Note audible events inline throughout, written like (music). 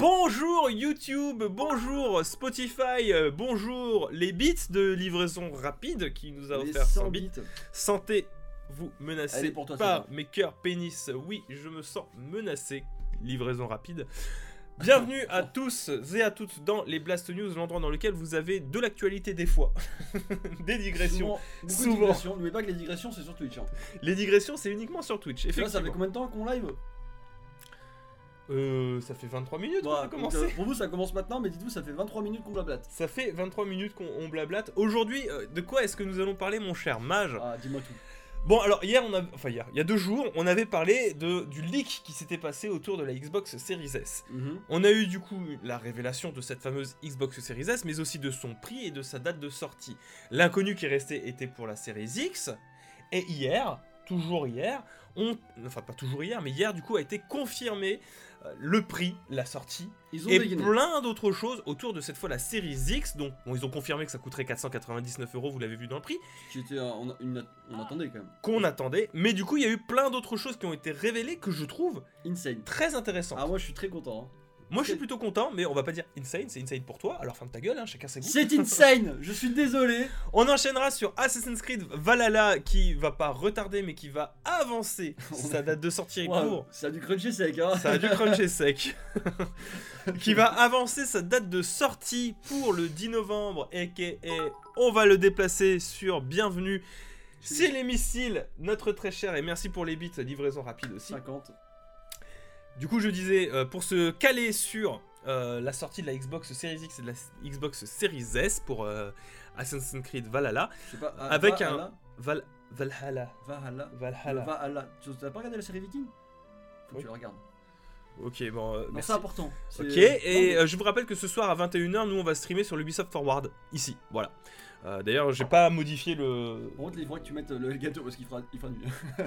Bonjour YouTube, bonjour Spotify, euh, bonjour les bits de livraison rapide qui nous a Les offert 100 100 bits. bits. Sentez vous Elle menacé pour toi, par mes cœurs pénis. Oui, je me sens menacé. Livraison rapide. Bienvenue à (laughs) tous et à toutes dans les Blast News, l'endroit dans lequel vous avez de l'actualité des fois, (laughs) des digressions. Souvent, beaucoup Souvent. digressions. N'oubliez pas que les digressions, c'est sur Twitch. Hein. Les digressions, c'est uniquement sur Twitch. Vois, ça fait Effectivement. combien de temps qu'on live? Euh, ça fait 23 minutes qu'on Bah, a commencé. euh, Pour vous, ça commence maintenant, mais dites-vous, ça fait 23 minutes qu'on blablate. Ça fait 23 minutes qu'on on blablate. Aujourd'hui, euh, de quoi est-ce que nous allons parler, mon cher mage Ah, dis-moi tout. Bon, alors hier, on a, enfin hier, il y a deux jours, on avait parlé de, du leak qui s'était passé autour de la Xbox Series S. Mhm. On a eu du coup la révélation de cette fameuse Xbox Series S, mais aussi de son prix et de sa date de sortie. L'inconnu qui restait était pour la Series X, et hier, toujours hier, on, enfin pas toujours hier, mais hier du coup a été confirmé le prix, la sortie, Ils ont et dégainé. plein d'autres choses autour de cette fois la Series X. Donc bon, ils ont confirmé que ça coûterait 499 euros, vous l'avez vu dans le prix, était, euh, on, a- une- on attendait quand même. qu'on attendait. Mais du coup, il y a eu plein d'autres choses qui ont été révélées que je trouve Insane. très intéressantes. Ah, moi, je suis très content. hein. Moi, je suis plutôt content, mais on va pas dire insane, c'est insane pour toi. Alors ferme ta gueule, hein, chacun ses goûts. C'est insane Je suis désolé (laughs) On enchaînera sur Assassin's Creed Valhalla qui va pas retarder mais qui va avancer (laughs) sa date de sortie court. Ça a du crunchy sec, hein Ça a dû cruncher sec. (laughs) qui va avancer sa date de sortie pour le 10 novembre et on va le déplacer sur Bienvenue. C'est les missiles, notre très cher et merci pour les bits, livraison rapide aussi. 50. Du coup, je disais, euh, pour se caler sur euh, la sortie de la Xbox Series X et de la Xbox Series S pour euh, Assassin's Creed Valhalla, pas. Avec Valhalla Val- Valhalla, Valhalla. Valhalla. Valhalla. Tu t'as pas regardé la série Viking? Faut que Oui. tu la regardes. Ok, bon, euh, c'est important. Ok, et euh, je vous rappelle que ce soir à 21h, nous on va streamer sur l'Ubisoft Forward, ici, voilà. Euh, D'ailleurs, j'ai pas modifié le. Contre, il faudrait que tu mettes le gâteau parce qu'il fera, il fera nuit. (laughs)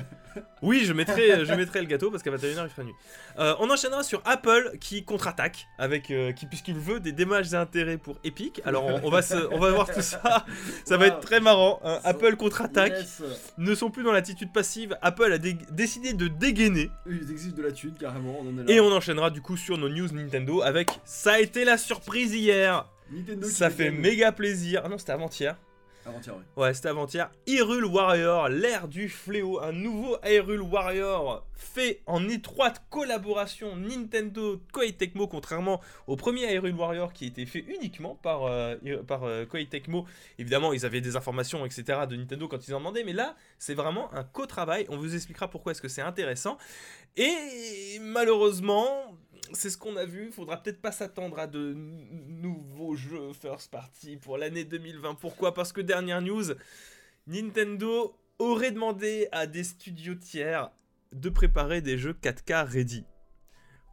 Oui, je mettrai, je mettrai le gâteau parce qu'à 21h il fera nuit. Euh, on enchaînera sur Apple qui contre-attaque avec, euh, qui puisqu'il veut des dommages et intérêts pour Epic. Alors on, on va se, on va voir tout ça. (laughs) Ça va être très marrant. hein. Apple contre-attaque. Yes. Ne sont plus dans l'attitude passive. Apple a dé- décidé de dégainer. Ils exigent de la thune carrément. On en est là. Et on enchaînera du coup sur nos news Nintendo avec ça a été la surprise hier. Nintendo Ça fait méga plaisir. Ah non, c'était avant-hier. Avant-hier, ouais. Ouais, c'était avant-hier. Hyrule Warrior, l'ère du fléau, un nouveau Hyrule Warrior fait en étroite collaboration Nintendo Koei Tecmo, contrairement au premier Hyrule Warrior qui était fait uniquement par, euh, par euh, Koei Tecmo. Évidemment, ils avaient des informations, etc. de Nintendo quand ils en demandaient, mais là, c'est vraiment un co-travail. On vous expliquera pourquoi est-ce que c'est intéressant. Et malheureusement, c'est ce qu'on a vu. Faudra peut-être pas s'attendre à de nouveaux jeux first party pour l'année 2020. Pourquoi? Parce que dernière news, Nintendo aurait demandé à des studios tiers de préparer des jeux 4K ready.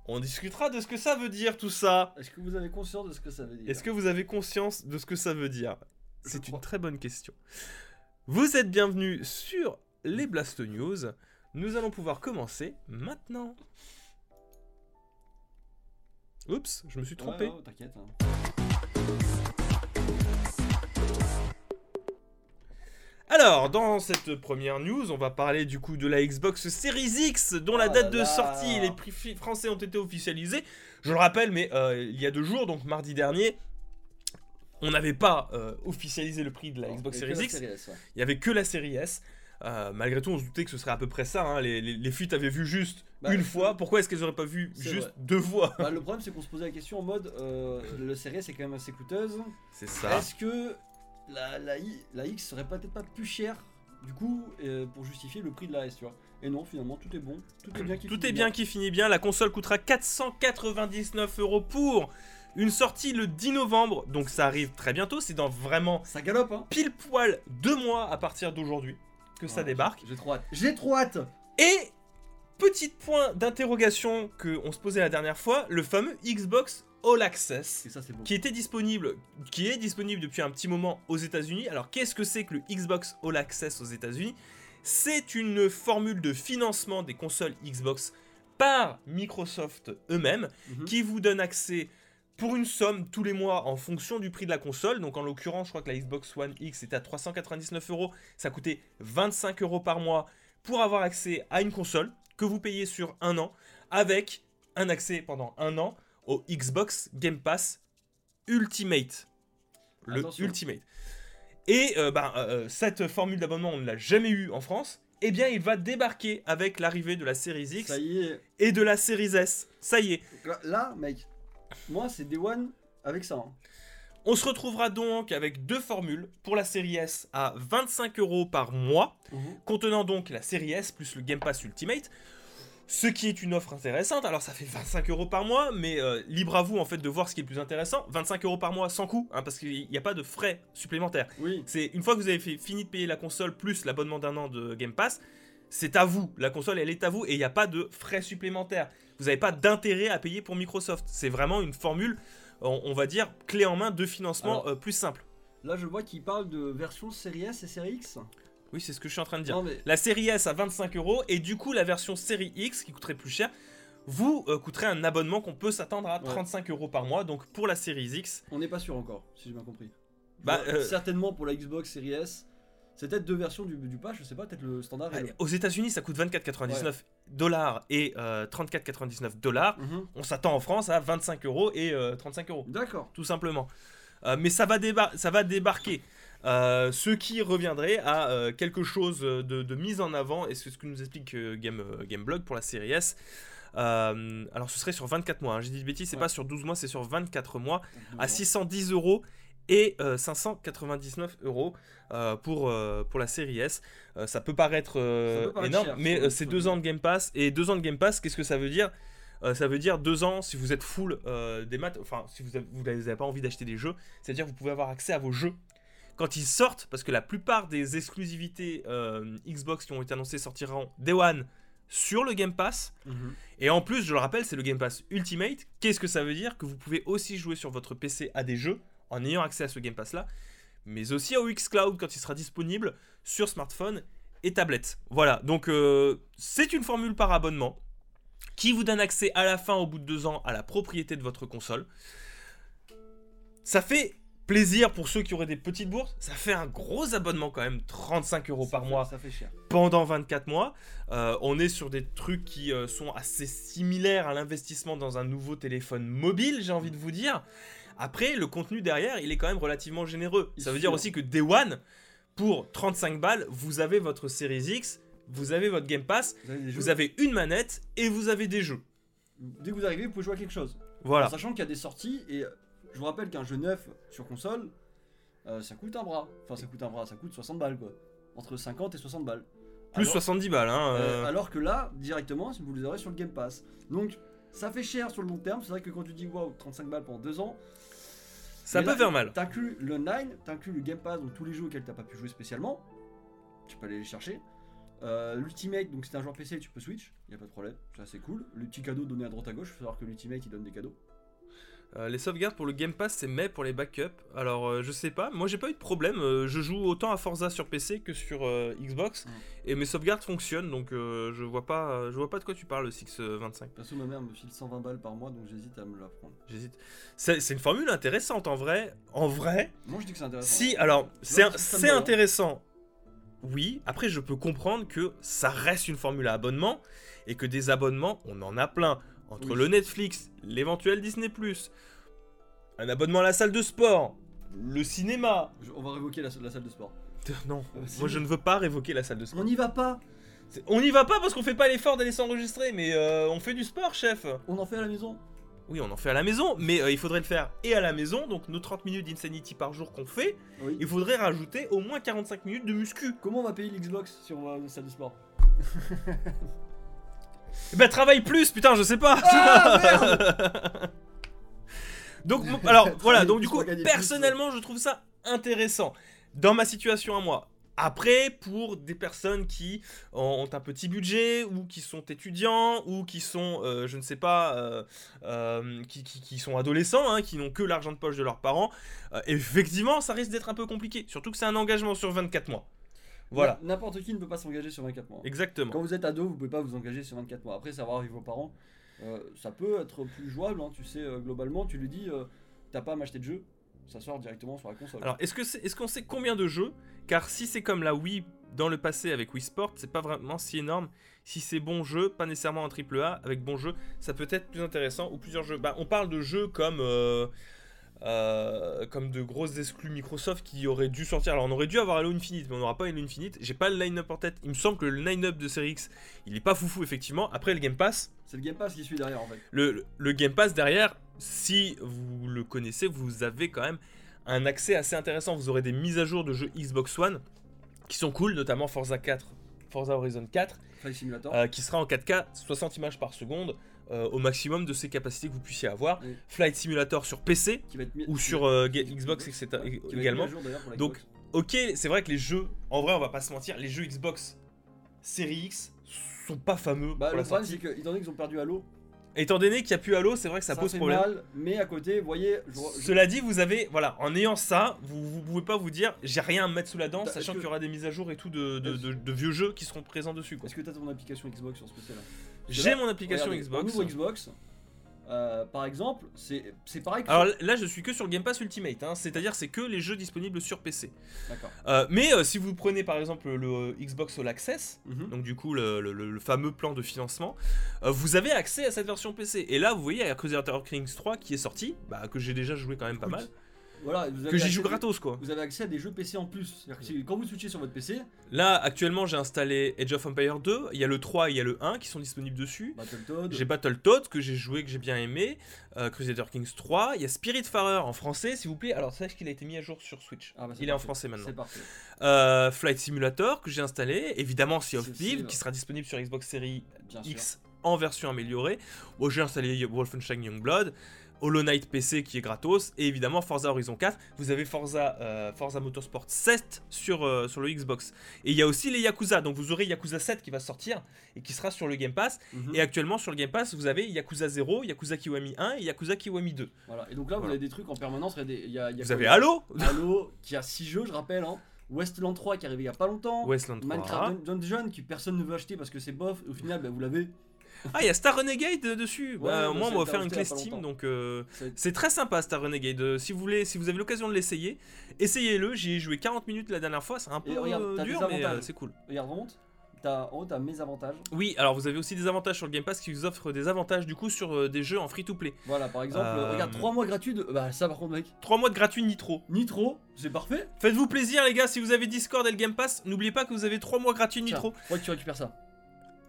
On discutera de ce que ça veut dire tout ça. Est-ce que vous avez conscience de ce que ça veut dire? Est-ce que vous avez conscience de ce que ça veut dire? C'est une très bonne question. Vous êtes bienvenus sur les Blast News. Nous allons pouvoir commencer maintenant. Oups, je me suis trompé. T'inquiète. hein. Alors, dans cette première news, on va parler du coup de la Xbox Series X, dont la Oh date de là. sortie et les prix français ont été officialisés. Je le rappelle, mais euh, il y a deux jours, donc mardi dernier, on n'avait pas euh, officialisé le prix de la Xbox Series X. série S, ouais. Il y avait que la série S. Euh, malgré tout, on se doutait que ce serait à peu près ça. hein. Les, les, les fuites avaient vu juste Bah, une c'est- fois. Pourquoi est-ce qu'elles auraient pas vu C'est juste vrai. deux fois? Bah, le problème, c'est qu'on se posait la question en mode euh, le série S est quand même assez coûteuse. C'est ça. Est-ce que la, la, la X serait peut-être pas plus chère du coup euh, pour justifier le prix de la S, tu vois? Et non, finalement, tout est bon. Tout est bien qui Tout finit est bien qui finit bien. La console coûtera 499 euros pour une sortie le 10 novembre. Donc ça arrive très bientôt. C'est dans vraiment Ça galope, hein pile poil deux mois à partir d'aujourd'hui que ça débarque. J'ai trop hâte. J'ai trop hâte Et petit point d'interrogation que on se posait la dernière fois, le fameux Xbox All Access. Ça, qui était disponible, qui est disponible depuis un petit moment aux États-Unis. Alors qu'est-ce que c'est que le Xbox All Access aux États-Unis? C'est une formule de financement des consoles Xbox par Microsoft eux-mêmes, Mhm. qui vous donne accès pour une somme tous les mois en fonction du prix de la console. Donc en l'occurrence, je crois que la Xbox One X était à 399 euros. Ça coûtait 25 euros par mois pour avoir accès à une console que vous payez sur un an avec un accès pendant un an au Xbox Game Pass Ultimate. Le Attention. Ultimate. Et euh, bah, euh, cette formule d'abonnement, on ne l'a jamais eu en France. Eh bien, il va débarquer avec l'arrivée de la Series X Ça y est. et de la Series S. Ça y est. Là, mec, moi c'est Day One avec ça. hein. On se retrouvera donc avec deux formules pour la série S à 25 euros par mois, contenant donc la série S plus le Game Pass Ultimate. Ce qui est une offre intéressante. Alors ça fait 25 euros par mois, mais euh, libre à vous en fait de voir ce qui est le plus intéressant. 25 euros par mois sans coût, hein, parce qu'il n'y a pas de frais supplémentaires. Oui. C'est une fois que vous avez fait, fini de payer la console plus l'abonnement d'un an de Game Pass, c'est à vous. La console, elle est à vous et il n'y a pas de frais supplémentaires. Vous n'avez pas d'intérêt à payer pour Microsoft. C'est vraiment une formule, on, on va dire, clé en main de financement Alors- euh, plus simple. Là, je vois qu'il parle de version série S et série X. Oui, c'est ce que je suis en train de dire. Non, mais La série S à 25 euros et du coup la version série X qui coûterait plus cher vous euh, coûterait un abonnement qu'on peut s'attendre à Ouais. 35 euros par mois. Donc pour la série X, on n'est pas sûr encore, si j'ai bien compris. Bah, Bon, euh, Certainement pour la Xbox Series S. C'est peut-être deux versions du, du patch, je sais pas, peut-être le standard aux États-Unis ça coûte 24,99 dollars et euh, 34,99 dollars. Mhm. On s'attend en France à 25 euros et euh, 35 euros. D'accord. tout simplement. Euh, mais ça va, débar- ça va débarquer. Euh, ce qui reviendrait à euh, quelque chose de, de mise en avant, et c'est ce que nous explique euh, Game, euh, Gameblog pour la série S. Euh, alors ce serait sur 24 mois, hein. j'ai dit de bêtises, c'est Ouais. pas sur 12 mois, c'est sur 24 mois, à bon. 610 euros et euh, 599 euros euh, pour, euh, pour la série S. Euh, ça peut paraître euh, Ça peut paraître énorme, cher, mais euh, c'est deux ans de Game Pass. Et deux ans de Game Pass, qu'est-ce que ça veut dire? Euh, Ça veut dire deux ans si vous êtes full euh, des maths, enfin si vous avez- vous n'avez pas envie d'acheter des jeux, c'est-à-dire que vous pouvez avoir accès à vos jeux quand ils sortent, parce que la plupart des exclusivités euh, Xbox qui ont été annoncées sortiront Day One sur le Game Pass. Mhm. Et en plus, je le rappelle, c'est le Game Pass Ultimate. Qu'est-ce que ça veut dire? Que vous pouvez aussi jouer sur votre PC à des jeux en ayant accès à ce Game Pass là, mais aussi au xCloud quand il sera disponible sur smartphone et tablette. Voilà, donc euh, c'est une formule par abonnement qui vous donne accès à la fin, au bout de deux ans, à la propriété de votre console. Ça fait plaisir pour ceux qui auraient des petites bourses. Ça fait un gros abonnement quand même, 35 euros par mois Ça fait cher. pendant 24 mois. Euh, on est sur des trucs qui euh, sont assez similaires à l'investissement dans un nouveau téléphone mobile, j'ai envie de vous dire. Après, le contenu derrière, il est quand même relativement généreux. Ça veut dire aussi que Day One, pour 35 balles, vous avez votre Series X, vous avez votre Game Pass, Vous avez vous une manette et vous avez des jeux. Dès que vous arrivez, vous pouvez jouer à quelque chose. Voilà. En sachant qu'il y a des sorties, et je vous rappelle qu'un jeu neuf sur console, euh, ça coûte un bras. Enfin, ça coûte un bras, ça coûte 60 balles quoi. Entre 50 et 60 balles. Plus Alors- 70 balles, hein. Euh, euh, alors que là, directement, vous les aurez sur le Game Pass. Donc, ça fait cher sur le long terme. C'est vrai que quand tu dis waouh, 35 balles pendant 2 ans, ça mais peut là, faire mal. t'inclus le 9, t'inclus le Game Pass, donc tous les jeux auxquels t'as pas pu jouer spécialement. Tu peux aller les chercher. Euh, L'Ultimate, donc si t'es un joueur PC, tu peux Switch, y a pas de problème, ça c'est cool. Le petit cadeau donné à droite à gauche, faut savoir que l'Ultimate il donne des cadeaux. Euh, les sauvegardes pour le Game Pass, c'est mai pour les backups. Alors, euh, je sais pas. Moi, j'ai pas eu de problème. Euh, je joue autant à Forza sur PC que sur Xbox. Et mes sauvegardes fonctionnent. Donc, je vois pas je vois pas de quoi tu parles, le 625. Perso, ma mère me file 120 balles par mois, donc j'hésite à me la prendre. J'hésite. C'est une formule intéressante en vrai. En vrai, Moi je dis que c'est intéressant. si. Alors, c'est intéressant. Oui. Après, je peux comprendre que ça reste une formule à abonnement. Et que des abonnements, on en a plein. Entre Oui. le Netflix, l'éventuel Disney, un abonnement à la salle de sport, le cinéma. Je- on va révoquer la, la salle de sport. Non, Euh, moi je ne veux pas révoquer la salle de sport. On n'y va pas On n'y va pas parce qu'on fait pas l'effort d'aller s'enregistrer, mais euh, on fait du sport, chef. On en fait à la maison Oui, on en fait à la maison, mais euh, il faudrait le faire et à la maison, donc nos 30 minutes d'Insanity par jour qu'on fait, Oui. il faudrait rajouter au moins 45 minutes de muscu. Comment on va payer l'Xbox si on va à une salle de sport? (laughs) Bah travaille plus, putain, je sais pas. Ah, (laughs) donc alors voilà, donc du coup personnellement, je trouve ça intéressant dans ma situation à moi. Après, pour des personnes qui ont un petit budget ou qui sont étudiants ou qui sont, euh, je ne sais pas, euh, euh, qui, qui- qui sont adolescents, hein, qui n'ont que l'argent de poche de leurs parents, effectivement, ça risque d'être un peu compliqué. Surtout que c'est un engagement sur 24 mois. Voilà, N'importe qui ne peut pas s'engager sur 24 mois. exactement. Quand vous êtes ado, vous pouvez pas vous engager sur 24 mois. Après, savoir avec vos parents, euh, ça peut être plus jouable. hein, tu sais, euh, globalement, tu lui dis, euh, t'as pas à m'acheter de jeu. ça sort directement sur la console. Alors, est-ce que est-ce qu'on sait combien de jeux? Car si c'est comme la Wii dans le passé avec Wii Sport, c'est pas vraiment si énorme. Si c'est bon jeu, pas nécessairement un triple A, avec bon jeu, ça peut être plus intéressant ou plusieurs jeux. Bah, on parle de jeux comme euh, comme de grosses exclus Microsoft qui auraient dû sortir. Alors, on aurait dû avoir Halo Infinite, mais on n'aura pas Halo Infinite. J'ai pas le line-up en tête. Il me semble que le line-up de Series X, il est pas foufou effectivement. Après, le Game Pass, c'est le Game Pass qui suit derrière en fait. le, le- le Game Pass derrière, si vous le connaissez, vous avez quand même un accès assez intéressant. Vous aurez des mises à jour de jeux Xbox One qui sont cool, notamment Forza 4, Forza Horizon 4, Flight Simulator. euh, qui sera en 4K, 60 images par seconde, euh, au maximum de ses capacités que vous puissiez avoir. Oui. Flight Simulator sur PC qui va être mis- ou sur euh, Xbox, etc. ouais, également. jour, pour Donc. Ok, c'est vrai que les jeux, en vrai, on va pas se mentir, les jeux Xbox Series X sont pas fameux Bah, pour le problème, c'est que, étant donné qu'ils ont perdu Halo, Étant donné qu'il n'y a plus Halo, c'est vrai que ça, pose fait problème. mal, mais à côté, vous voyez, je, Cela dit, vous avez, voilà, en ayant ça, vous, vous pouvez pas vous dire, j'ai rien à me mettre sous la dent, Est-ce sachant qu'il y aura des mises à jour et tout de, de- Est-ce- de- de vieux jeux qui seront présents dessus. est-ce que t'as ton application Xbox sur ce PC là? J'ai mon application Regardez, Xbox. On ouvre Xbox, euh, par exemple, c'est pareil que. Alors là, je suis que sur le Game Pass Ultimate, hein, c'est-à-dire c'est que les jeux disponibles sur PC. D'accord. Euh, mais euh, si vous prenez par exemple le Xbox All Access, Mhm. donc du coup le, le- fameux plan de financement, vous avez accès à cette version PC. Et là, vous voyez, il y a Crusader Kings 3 qui est sorti, bah, que j'ai déjà joué quand même pas mal, Voilà, vous avez que j'y joue gratos quoi. Vous avez accès à des jeux PC en plus. Que si- quand vous switchez sur votre PC, Là, actuellement, j'ai installé Age of Empire 2, il y a le 3 et il y a le 1 qui sont disponibles dessus. Battletoad, J'ai Battletoads que j'ai joué, que j'ai bien aimé, euh, Crusader Kings 3, il y a Spiritfarer en français, s'il vous plaît. Alors, sachez qu'il a été mis à jour sur Switch. Ah bah, il est en français maintenant. c'est parfait. Euh, Flight Simulator que j'ai installé, évidemment Sea of Thieves qui sera disponible sur Xbox Series Bien sûr. X en version améliorée. Bon, j'ai installé Wolfenstein Youngblood, Hollow Knight PC qui est gratos, et évidemment Forza Horizon 4. Vous avez Forza, euh, Forza Motorsport 7 sur, euh, sur le Xbox. Et il y a aussi les Yakuza, donc vous aurez Yakuza 7 qui va sortir et qui sera sur le Game Pass. Mhm. Et actuellement sur le Game Pass, vous avez Yakuza 0, Yakuza Kiwami 1 et Yakuza Kiwami 2. Voilà. Et donc là, vous Voilà. avez des trucs en permanence. Il y a des- il y a- il y a Vous avez Halo Halo, qui a 6 jeux, je rappelle. Hein. Westland 3 qui est arrivé il y a pas longtemps. Westland 3. Minecraft Dun- Dungeon qui personne ne veut acheter parce que c'est bof. Au final, bah, vous l'avez. Ah, il y a Star Renegade euh, dessus. Ouais, Bah, bah, moi, on va faire une clé Steam, donc euh, C'est- très sympa Star Renegade. Euh, Si vous voulez, si vous avez l'occasion de l'essayer, essayez-le. J'y ai joué 40 minutes la dernière fois. C'est un peu Et regarde, euh, t'as dur, mais euh, c'est cool. Regarde, remonte. T'as- En haut, t'as mes avantages. Oui, alors vous avez aussi des avantages sur le Game Pass qui vous offrent des avantages du coup sur euh, des jeux en free-to-play. Voilà, par exemple, Euh, regarde, 3 mois gratuits de. Bah, ça par contre, mec. 3 mois de gratuit Nitro. Nitro, c'est parfait. Faites-vous plaisir les gars, si vous avez Discord et le Game Pass, n'oubliez pas que vous avez 3 mois gratuits Tiens, Nitro. Faudrait que tu récupères ça.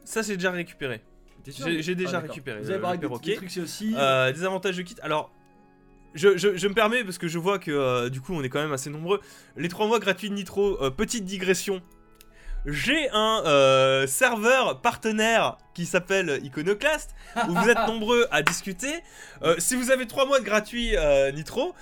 Ça c'est déjà récupéré. J'ai déjà Ah, récupéré. Vous avez parlé le des, trucs, c'est aussi. Euh, des avantages de kit. Alors, je, je- je me permets parce que je vois que euh, du coup on est quand même assez nombreux. Les 3 mois gratuits de Nitro, euh, petite digression. J'ai un euh, serveur partenaire qui s'appelle Iconoclast où vous êtes (laughs) nombreux à discuter. Euh, si vous avez 3 mois de gratuit euh, Nitro,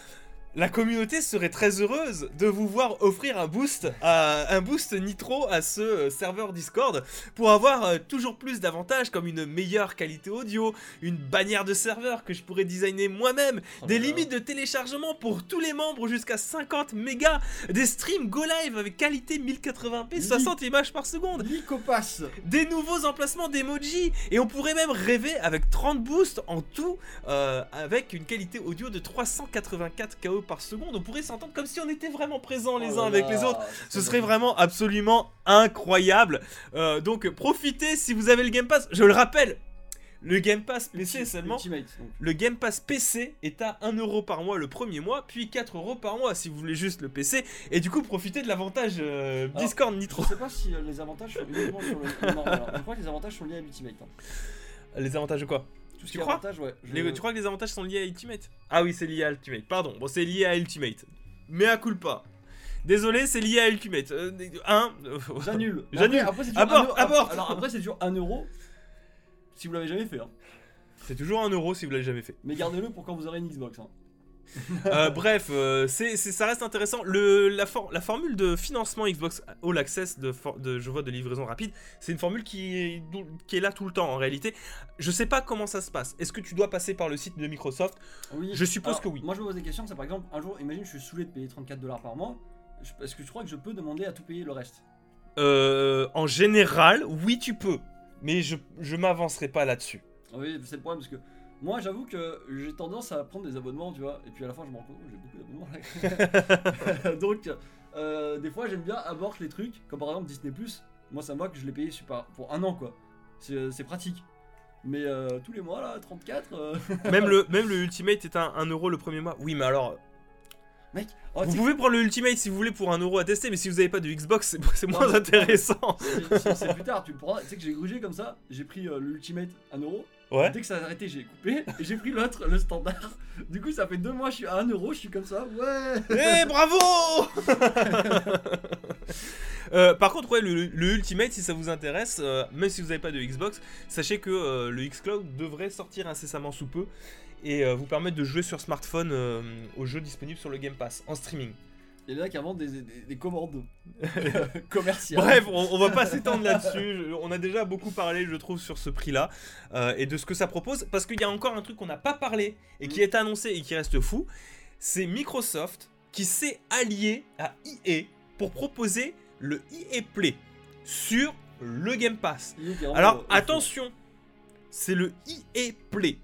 la communauté serait très heureuse de vous voir offrir un boost, à, un boost Nitro à ce euh, serveur Discord pour avoir euh, toujours plus d'avantages comme une meilleure qualité audio, une bannière de serveur que je pourrais designer moi-même, Oh des limites de téléchargement pour tous les membres jusqu'à 50 mégas, des streams Go Live avec qualité 1080p, 60 images par seconde, des nouveaux emplacements d'emoji et on pourrait même rêver avec 30 boosts en tout euh, avec une qualité audio de 384 KO par seconde. On pourrait s'entendre comme si on était vraiment présents les Oh uns avec là, les autres. Ce serait vraiment absolument incroyable. Euh, donc profitez si vous avez le Game Pass. Je le rappelle, le Game Pass PC seulement. Le Game Pass PC est à 1€ par mois le premier mois, puis 4€ par mois si vous voulez juste le PC. Et du coup, profitez de l'avantage euh, Alors, Discord Je Nitro. sais pas si euh, les avantages sont uniquement sur le. (laughs) Non, je crois que les avantages sont liés à l'Ultimate. hein. Les avantages de quoi? Tout ce Tu qui est crois avantage, ouais. je- Les- Tu crois que les avantages sont liés à Ultimate? Ah oui, c'est lié à Ultimate. Pardon, bon, c'est lié à Ultimate. Mais à culpa. Désolé, c'est lié à Ultimate. Euh, un. J'annule. (laughs) J'annule. Après, après, c'est toujours un euro-. Alors après, c'est toujours 1 euro. Si vous l'avez jamais fait, hein. C'est toujours un euro si vous l'avez jamais fait. Mais gardez-le pour quand vous aurez une Xbox. Hein. (laughs) Euh, bref, euh, c'est, ça reste intéressant. Le, la, for- la formule de financement Xbox All Access de, for- de, je vois, de livraison rapide, c'est une formule qui est, dou- qui est là tout le temps en réalité. Je sais pas comment ça se passe. Est-ce que tu dois passer par le site de Microsoft? Oui. Je suppose Alors, que oui. Moi, je me pose des questions. C'est par exemple, un jour, imagine, je suis saoulé de payer 34 dollars par mois. Est-ce que tu crois que je peux demander à tout payer le reste Euh, En général, oui, tu peux. Mais je, je m'avancerai pas là-dessus. Oui, c'est le problème parce que Moi, j'avoue que j'ai tendance à prendre des abonnements, tu vois, et puis à la fin, je me rends compte, oh, j'ai beaucoup d'abonnements là. (laughs) (laughs) Donc, euh, des fois, j'aime bien aborder les trucs, comme par exemple Disney Moi, ça me va que je l'ai payé super, pour un an, quoi. C'est c'est pratique. Mais euh, tous les mois, là, 34. euh, (laughs) même, le, même le Ultimate est un 1 euro le premier mois. Oui, mais alors, Mec, oh, vous pouvez prendre le Ultimate si vous voulez pour 1 euro à tester, mais si vous n'avez pas de Xbox, c'est c'est moins intéressant. c'est- c'est c'est plus tard, tu le prends. Tu sais que j'ai grugé comme ça, j'ai pris euh, l'Ultimate 1 euro. Ouais. Dès que ça a arrêté, j'ai coupé et j'ai pris l'autre, le standard. Du coup, ça fait deux mois, je suis à 1 euro, je suis comme ça, ouais. Eh bravo (laughs) Euh, Par contre, ouais, le, le Ultimate, si ça vous intéresse, euh, même si vous n'avez pas de Xbox, sachez que euh, le Xcloud devrait sortir incessamment sous peu et vous permettre de jouer sur smartphone aux jeux disponibles sur le Game Pass en streaming. Il y en a qui inventent des, des, des commandes (laughs) (laughs) commerciales. Bref, on, on va pas (laughs) s'étendre là-dessus. Je- On a déjà beaucoup parlé, je trouve, sur ce prix-là euh, et de ce que ça propose. Parce qu'il y a encore un truc qu'on n'a pas parlé et qui Mm. est annoncé et qui reste fou. C'est Microsoft qui s'est allié à EA pour proposer le EA Play sur le Game Pass. Il Alors euh, attention, c'est le EA Play.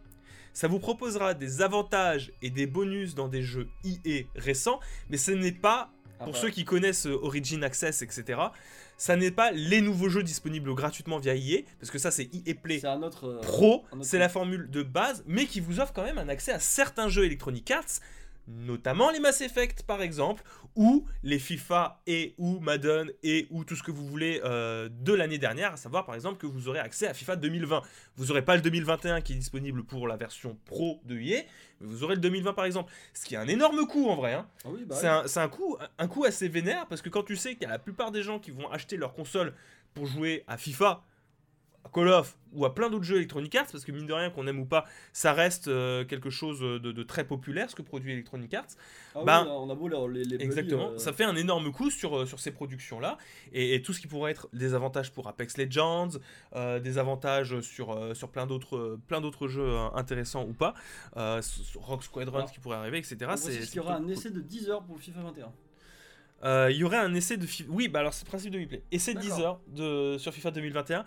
Ça vous proposera des avantages et des bonus dans des jeux EA récents, mais ce n'est pas Ah, pour bah, ceux qui connaissent euh, Origin Access, etc., ça n'est pas les nouveaux jeux disponibles gratuitement via EA, parce que ça c'est EA Play C'est un autre. euh, Pro, c'est la formule de base, mais qui vous offre quand même un accès à certains jeux Electronic Arts, notamment les Mass Effect par exemple, ou les FIFA et ou Madden et ou tout ce que vous voulez euh, de l'année dernière, à savoir par exemple que vous aurez accès à FIFA 2020. Vous n'aurez pas le 2021 qui est disponible pour la version pro de EA, mais vous aurez le 2020 par exemple, ce qui est un énorme coût en vrai. hein. Ah oui, bah. C'est un, un coup assez vénère parce que quand tu sais qu'il y a la plupart des gens qui vont acheter leur console pour jouer à FIFA, Call of ou à plein d'autres jeux Electronic Arts, parce que mine de rien, qu'on aime ou pas, ça reste euh, quelque chose de, de très populaire ce que produit Electronic Arts. Ah oui, ben, on a beau les, les, Exactement, euh, ça fait un énorme coup sur, euh, sur ces productions-là, et, et tout ce qui pourrait être des avantages pour Apex Legends, euh, des avantages sur, sur plein d'autres jeux euh, intéressants ou pas, Rock Squadron qui pourrait arriver, etc. C'est- qu'il y aura un cool. essai de 10 heures pour le FIFA 21. Euh, il y aurait un essai de FIFA. Oui, bah alors c'est le principe de replay. Essai de 10 D'accord. heures de... sur FIFA 2021.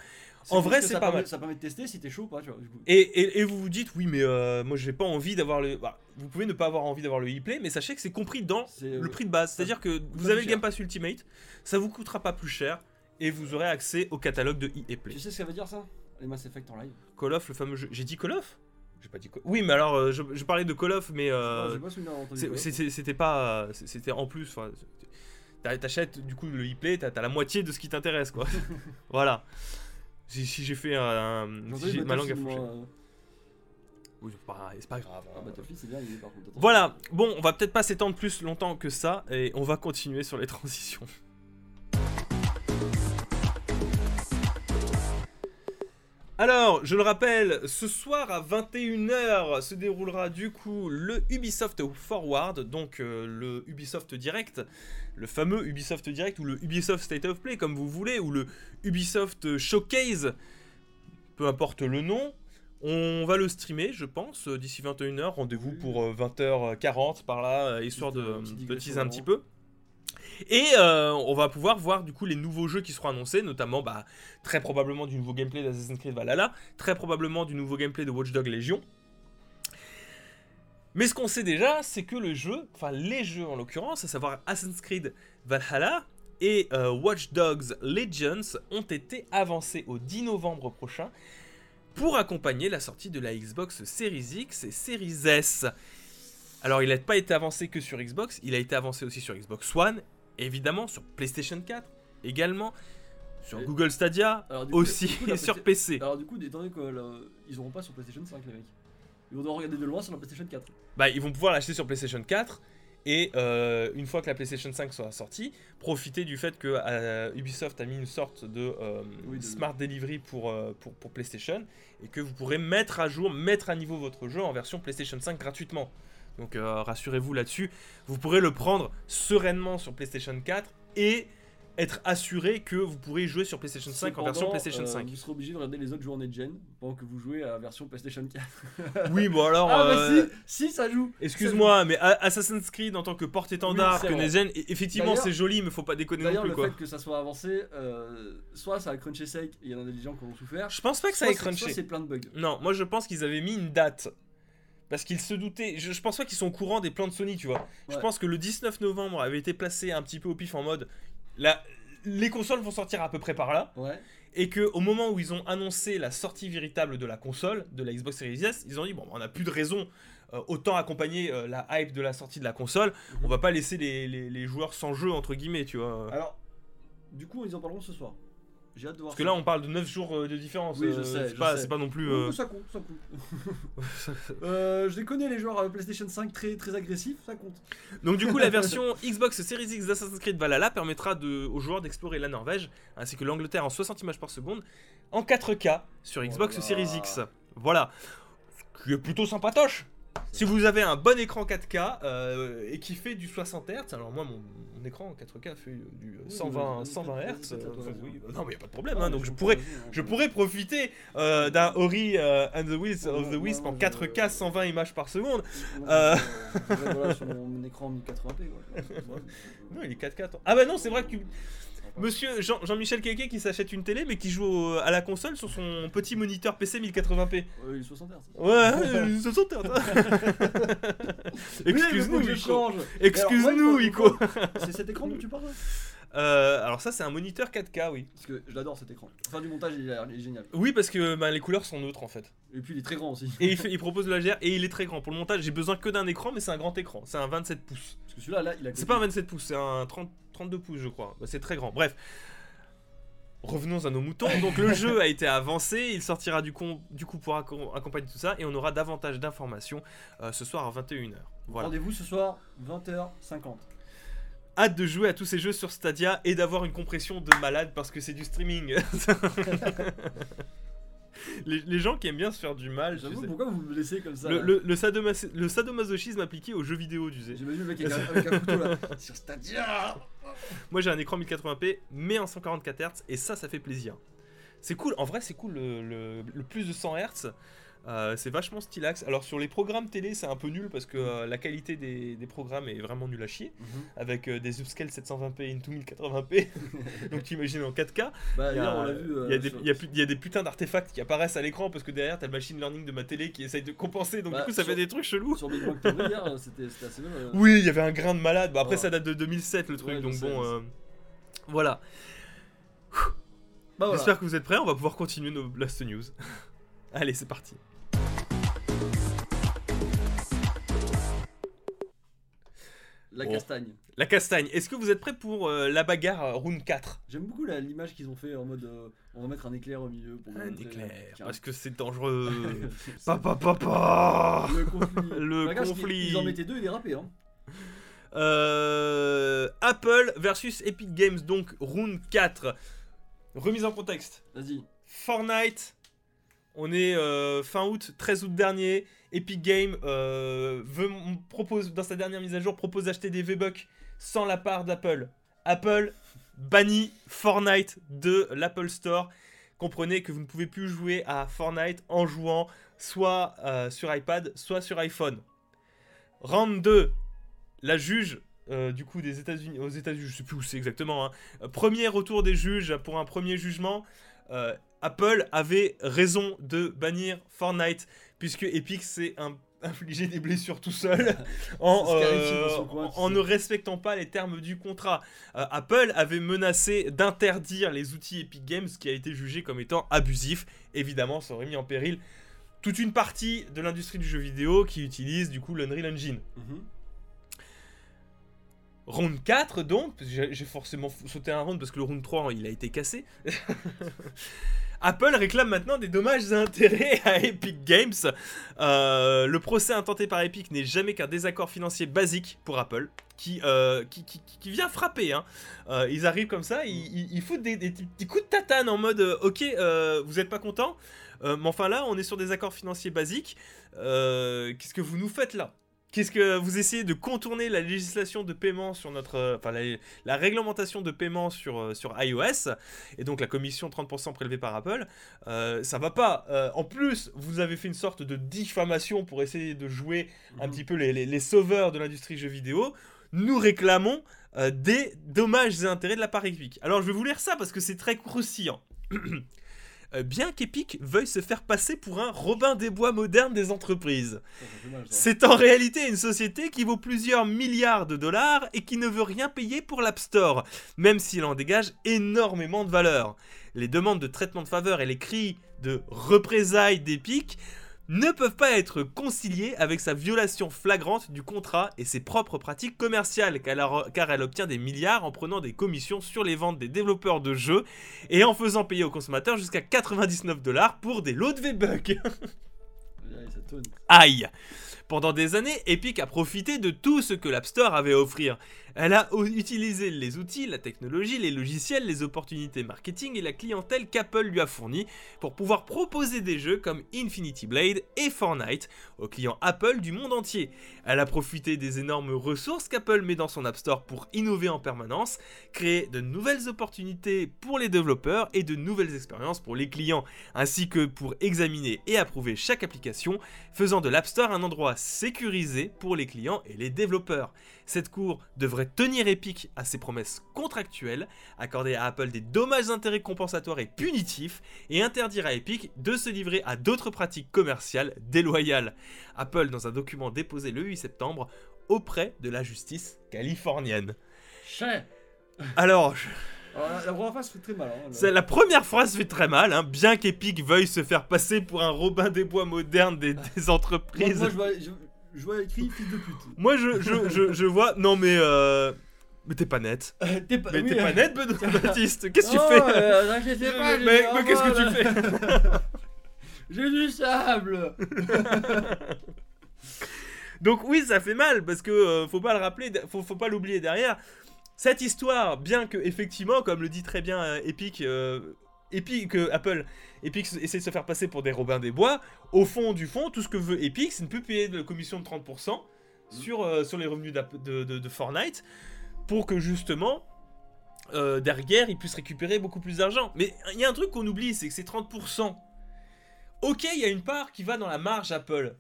En vrai, c'est pas mal. Ça permet de tester si t'es chaud ou pas, tu vois. Du coup. Et, et, et vous vous dites, oui, mais euh, moi j'ai pas envie d'avoir le. bah, vous pouvez ne pas avoir envie d'avoir le e-play, mais sachez que c'est compris dans euh, le prix de base. C'est-à-dire que vous avez le. Game Pass Ultimate, ça vous coûtera pas plus cher et vous aurez accès au catalogue de EA Play. Tu sais ce que ça veut dire ça? Les Mass Effect en live Call of, le fameux jeu. J'ai dit Call of? J'ai pas dit Call Oui, mais alors euh, je, je parlais de Call of, mais. c'était pas c'était en plus t'achètes du coup le e-play t'as t'as la moitié de ce qui t'intéresse quoi (laughs) voilà si, si j'ai fait un, si ma langue fourcher moi, euh, oui, c'est pas, grave Ah, hein. Battlefield, c'est bien, par contre. voilà bon on va peut-être pas s'étendre plus longtemps que ça et on va continuer sur les (laughs) transitions Alors, je le rappelle, ce soir à 21h se déroulera du coup le Ubisoft Forward, donc euh, le Ubisoft Direct, le fameux Ubisoft Direct ou le Ubisoft State of Play comme vous voulez, ou le Ubisoft Showcase, peu importe le nom. On va le streamer, je pense, euh, d'ici 21h. Rendez-vous pour euh, 20h40 par là, euh, histoire de, euh, de teaser un petit peu. Et euh, on va pouvoir voir du coup les nouveaux jeux qui seront annoncés, notamment bah, très probablement du nouveau gameplay d'Assassin's Creed Valhalla, très probablement du nouveau gameplay de Watch Dogs Legion. Mais ce qu'on sait déjà, c'est que le jeu, enfin les jeux en l'occurrence, à savoir Assassin's Creed Valhalla et euh, Watch Dogs Legends, ont été avancés au 10 novembre prochain pour accompagner la sortie de la Xbox Series X et Series S. Alors il n'a pas été avancé que sur Xbox, il a été avancé aussi sur Xbox One, évidemment sur PlayStation 4, également sur Et- Google Stadia, Alors, du coup, aussi coup, et (laughs) sur PC. Alors, du coup, étant donné qu'ils auront pas sur PlayStation 5, les mecs. Ils vont devoir regarder de loin sur la PlayStation 4. Bah, ils vont pouvoir l'acheter sur PlayStation 4 et euh, une fois que la PlayStation 5 sera sortie, profiter du fait que euh, Ubisoft a mis une sorte de, euh, Oui, de- smart delivery pour, euh, pour, pour PlayStation et que vous pourrez mettre à jour, mettre à niveau votre jeu en version PlayStation 5 gratuitement. Donc euh, rassurez-vous là-dessus, vous pourrez le prendre sereinement sur PlayStation 4 et être assuré que vous pourrez jouer sur PlayStation 5 en version PlayStation euh, 5. Vous serez obligé de regarder les autres journées de gen pendant que vous jouez à la version PlayStation 4. (laughs) Oui, bon alors. ah euh, bah si, si ça joue. Excuse-moi, mais Assassin's Creed en tant que porte-étendard, Oui, que vrai. Nezen, e- effectivement c'est joli, mais faut pas déconner non D'ailleurs, plus le quoi. fait que ça soit avancé, euh, soit ça a crunché sec, il y en a des gens qui ont souffert. Je pense pas que ça ait crunché. c'est plein de bugs. Non, moi je pense qu'ils avaient mis une date. Parce qu'ils se doutaient. Je, je pense pas qu'ils sont au courant des plans de Sony, tu vois. Je pense que le 19 novembre avait été placé un petit peu au pif en mode. La, les consoles vont sortir à peu près par là. Ouais. Et que au moment où ils ont annoncé la sortie véritable de la console, de la Xbox Series S, ils ont dit bon, on n'a plus de raison. euh, autant accompagner euh, la hype de la sortie de la console. On va pas laisser les, les- les joueurs sans jeu, entre guillemets, tu vois. Alors, du coup, ils en parleront ce soir. J'ai hâte de voir Parce que là, on parle de 9 jours euh, de différence. Oui, je euh, sais, c'est je pas, sais. c'est pas non plus. Oh, euh, ça compte, ça compte. (laughs) Euh, je les connais les joueurs PlayStation 5 très, très agressifs, ça compte. Donc du coup, la (laughs) version Xbox Series X d'Assassin's Creed Valhalla permettra de, aux joueurs d'explorer la Norvège ainsi que l'Angleterre en 60 images par seconde en 4K sur Xbox Oh. Series X. Voilà. Ce qui est plutôt sympatoche. Si vous avez un bon écran 4K euh, et qui fait du 60 Hz, alors moi mon, mon écran 4K fait du euh, 120, vas-y, 120 vas-y, Hz, euh, oui, non mais y a pas de problème, Ah, hein, donc je pourrais, hein, je pourrais profiter euh, d'un Ori and the Wisp, of the Wisp en ouais, 4K ouais. 120 images par seconde. Voilà, sur mon, mon écran 1080p. Quoi. (laughs) Non, il est 4K. attends. Ah bah non, c'est vrai que tu- Monsieur Jean- Jean-Michel Kéké qui s'achète une télé mais qui joue au- à la console sur son petit moniteur PC 1080p. Euh, il est 60 Hz. Ouais, euh, 60 Hz. Excuse-nous, je Ico. change. Excuse-nous, Ico. C'est cet écran dont tu parles Euh, alors ça, c'est un moniteur 4K, oui. Parce que je l'adore cet écran. Enfin, du montage, il est, il est génial. Oui, parce que ben, les couleurs sont neutres en fait. Et puis, il est très grand aussi. Et il, fait- il propose de la GR et il est très grand. Pour le montage, j'ai besoin que d'un écran, mais c'est un grand écran. C'est un 27 pouces. Parce que celui-là, là, il a. C'est pas un 27 pouces, c'est un 30, 32 pouces, je crois. Bah, c'est très grand. Bref. Revenons à nos moutons. Donc le jeu a été avancé, il sortira du, con- du coup pour acco- accompagner tout ça et on aura davantage d'informations euh, ce soir à 21h. Voilà. Rendez-vous ce soir, 20h50. Hâte de jouer à tous ces jeux sur Stadia et d'avoir une compression de malade parce que c'est du streaming. (laughs) (laughs) les, les gens qui aiment bien se faire du mal, tu sais. pourquoi vous me laissez comme ça le, là le, le sadomas- le sadomasochisme appliqué aux jeux vidéo, tu sais. J'imagine le mec avec un, (laughs) avec un couteau là. Sur Stadia Moi j'ai un écran 1080p mais en 144 Hz et ça ça fait plaisir. C'est cool, en vrai c'est cool le, le- le plus de 100 Hz. Euh, c'est vachement stylax. Alors sur les programmes télé c'est un peu nul parce que euh, la qualité des, des programmes est vraiment nulle à chier. Avec euh, des upscale 720p into 1080p. Donc tu imagines en 4K. Bah, Il y, a, des- putains d'artefacts qui apparaissent à l'écran parce que derrière t'as le machine learning de ma télé qui essaye de compenser. Donc Bah, du coup ça sur- fait des trucs chelous. Sur hier, c'était assez bien. euh. Oui, il y avait un grain de malade. Bon, après, ça date de 2007 le truc, Ouais, donc bon. Voilà. Bah voilà. J'espère que vous êtes prêts. On va pouvoir continuer nos Blast News. (laughs) Allez, c'est parti. La Bon. castagne. La castagne. Est-ce que vous êtes prêts pour euh, la bagarre round 4 J'aime beaucoup la- l'image qu'ils ont fait en mode euh, on va mettre un éclair au milieu pour Un éclair. Parce que c'est dangereux. (laughs) Papa, papa. Le conflit. (laughs) Le conflit. Ils en mettaient deux et les râpaient. Hein. Euh, Apple versus Epic Games, donc round 4. Remise en contexte. Vas-y. Fortnite, on est euh, fin août, 13 août dernier. Epic Games euh, propose, dans sa dernière mise à jour, propose d'acheter des V-Bucks sans la part d'Apple. Apple bannit Fortnite de l'Apple Store. Comprenez que vous ne pouvez plus jouer à Fortnite en jouant soit euh, sur iPad, soit sur iPhone. Round 2, la juge euh, du coup des États-Unis, aux États-Unis, je sais plus où c'est exactement. hein. Premier retour des juges pour un premier jugement. Apple avait raison de bannir Fortnite puisque Epic s'est (laughs) infligé des blessures tout seul en, euh, coin, en ne respectant pas les termes du contrat. Euh, Apple avait menacé d'interdire les outils Epic Games, ce qui a été jugé comme étant abusif. Évidemment, ça aurait mis en péril toute une partie de l'industrie du jeu vidéo qui utilise du coup l'Unreal Engine. Mhm. Round 4 donc, j'ai forcément sauté un round parce que le round 3 il a été cassé. (laughs) Apple réclame maintenant des dommages et intérêts à Epic Games. Euh, le procès intenté par Epic n'est jamais qu'un désaccord financier basique pour Apple, qui, euh, vient frapper. hein. Euh, ils arrivent comme ça, ils, foutent des, des petits coups de tatane en mode Ok, vous êtes pas content Mais enfin là, on est sur des accords financiers basiques. Qu'est-ce que vous nous faites là? Qu'est-ce que vous essayez de contourner la législation de paiement sur notre, euh, enfin la, la réglementation de paiement sur euh, sur iOS et donc la commission 30% prélevée par Apple, euh, ça va pas. Euh, en plus, vous avez fait une sorte de diffamation pour essayer de jouer un Mhm. petit peu les, les- les sauveurs de l'industrie jeux vidéo. Nous réclamons euh, des dommages et intérêts de la part Epic. Alors je vais vous lire ça parce que c'est très croustillant. (clears throat) Euh, Bien qu'Epic veuille se faire passer pour un Robin des Bois moderne des entreprises, ça. c'est en réalité une société qui vaut plusieurs milliards de dollars et qui ne veut rien payer pour l'App Store, même s'il en dégage énormément de valeur. Les demandes de traitement de faveur et les cris de représailles d'Epic ne peuvent pas être conciliés avec sa violation flagrante du contrat et ses propres pratiques commerciales, car elle- obtient des milliards en prenant des commissions sur les ventes des développeurs de jeux et en faisant payer aux consommateurs jusqu'à 99 dollars pour des lots de V-Bucks. (laughs) Aïe Pendant des années, Epic a profité de tout ce que l'App Store avait à offrir. Elle a utilisé les outils, la technologie, les logiciels, les opportunités marketing et la clientèle qu'Apple lui a fournie pour pouvoir proposer des jeux comme Infinity Blade et Fortnite aux clients Apple du monde entier. Elle a profité des énormes ressources qu'Apple met dans son App Store pour innover en permanence, créer de nouvelles opportunités pour les développeurs et de nouvelles expériences pour les clients, ainsi que pour examiner et approuver chaque application faisant de l'App Store un endroit sécurisé pour les clients et les développeurs. Cette cour devrait tenir Epic à ses promesses contractuelles, accorder à Apple des dommages-intérêts compensatoires et punitifs, et interdire à Epic de se livrer à d'autres pratiques commerciales déloyales. Apple, dans un document déposé le 8 septembre, auprès de la justice californienne. Chais Alors, je- Alors, la, première phrase fait très mal. Hein, la première phrase fait très mal, hein, bien qu'Epic veuille se faire passer pour un Robin des Bois moderne des, (laughs) entreprises. moi, je, je vois écrit fils de pute. Moi, je, je, je, je vois. Non, mais. Euh... Mais t'es pas net. Euh, t'es pas, Mais oui, t'es pas net, Benoît (laughs) Baptiste. Qu'est-ce que tu fais euh, pas, Mais, qu'est-ce que tu fais (laughs) J'ai du sable (laughs) Donc, oui, ça fait mal parce que euh, faut pas le rappeler, faut, faut pas l'oublier derrière. Cette histoire, bien que, effectivement, comme le dit très bien euh, Epic. euh, Epic, euh, Apple, Epic essaie de se faire passer pour des Robins des Bois. Au fond du fond, tout ce que veut Epic, c'est ne plus payer de commission de 30% sur, euh, sur les revenus de, Fortnite pour que justement, euh, derrière, ils puissent récupérer beaucoup plus d'argent. Mais il y a un truc qu'on oublie, c'est que c'est 30%. Ok, il y a une part qui va dans la marge Apple.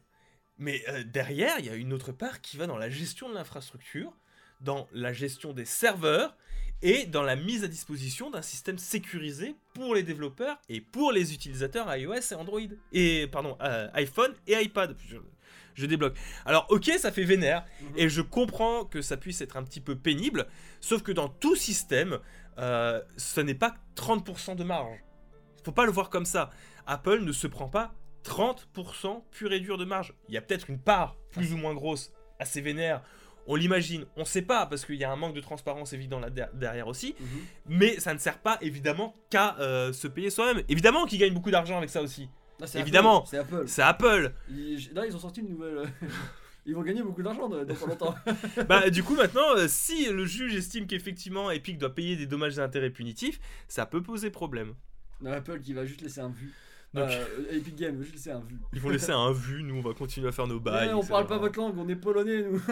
Mais euh, derrière, il y a une autre part qui va dans la gestion de l'infrastructure, dans la gestion des serveurs et dans la mise à disposition d'un système sécurisé pour les développeurs et pour les utilisateurs iOS et Android. Et, pardon, euh, iPhone et iPad. Je, je débloque. Alors, ok, ça fait vénère, Mhm. et je comprends que ça puisse être un petit peu pénible, sauf que dans tout système, euh, ce n'est pas 30% de marge. Faut pas le voir comme ça. Apple ne se prend pas 30% pur et dur de marge. Il y a peut-être une part plus ou moins grosse, assez vénère. On l'imagine, on sait pas parce qu'il y a un manque de transparence évident là der- derrière aussi, Mhm. mais ça ne sert pas évidemment qu'à euh, se payer soi-même. Évidemment qu'ils gagnent beaucoup d'argent avec ça aussi. Évidemment. Apple, C'est Apple. C'est Apple. Ils- là, ils ont sorti une nouvelle. euh, (laughs) Ils vont gagner beaucoup d'argent dans pas longtemps. (laughs) bah du coup maintenant, euh, si le juge estime qu'effectivement Epic doit payer des dommages et intérêts punitifs, ça peut poser problème. Non, Apple qui va juste laisser un vu. Donc- Euh, Epic Games juste laisser un vu. Ils vont laisser un (laughs) vu, nous on va continuer à faire nos bails. Ouais, on parle pas votre langue, on est polonais nous.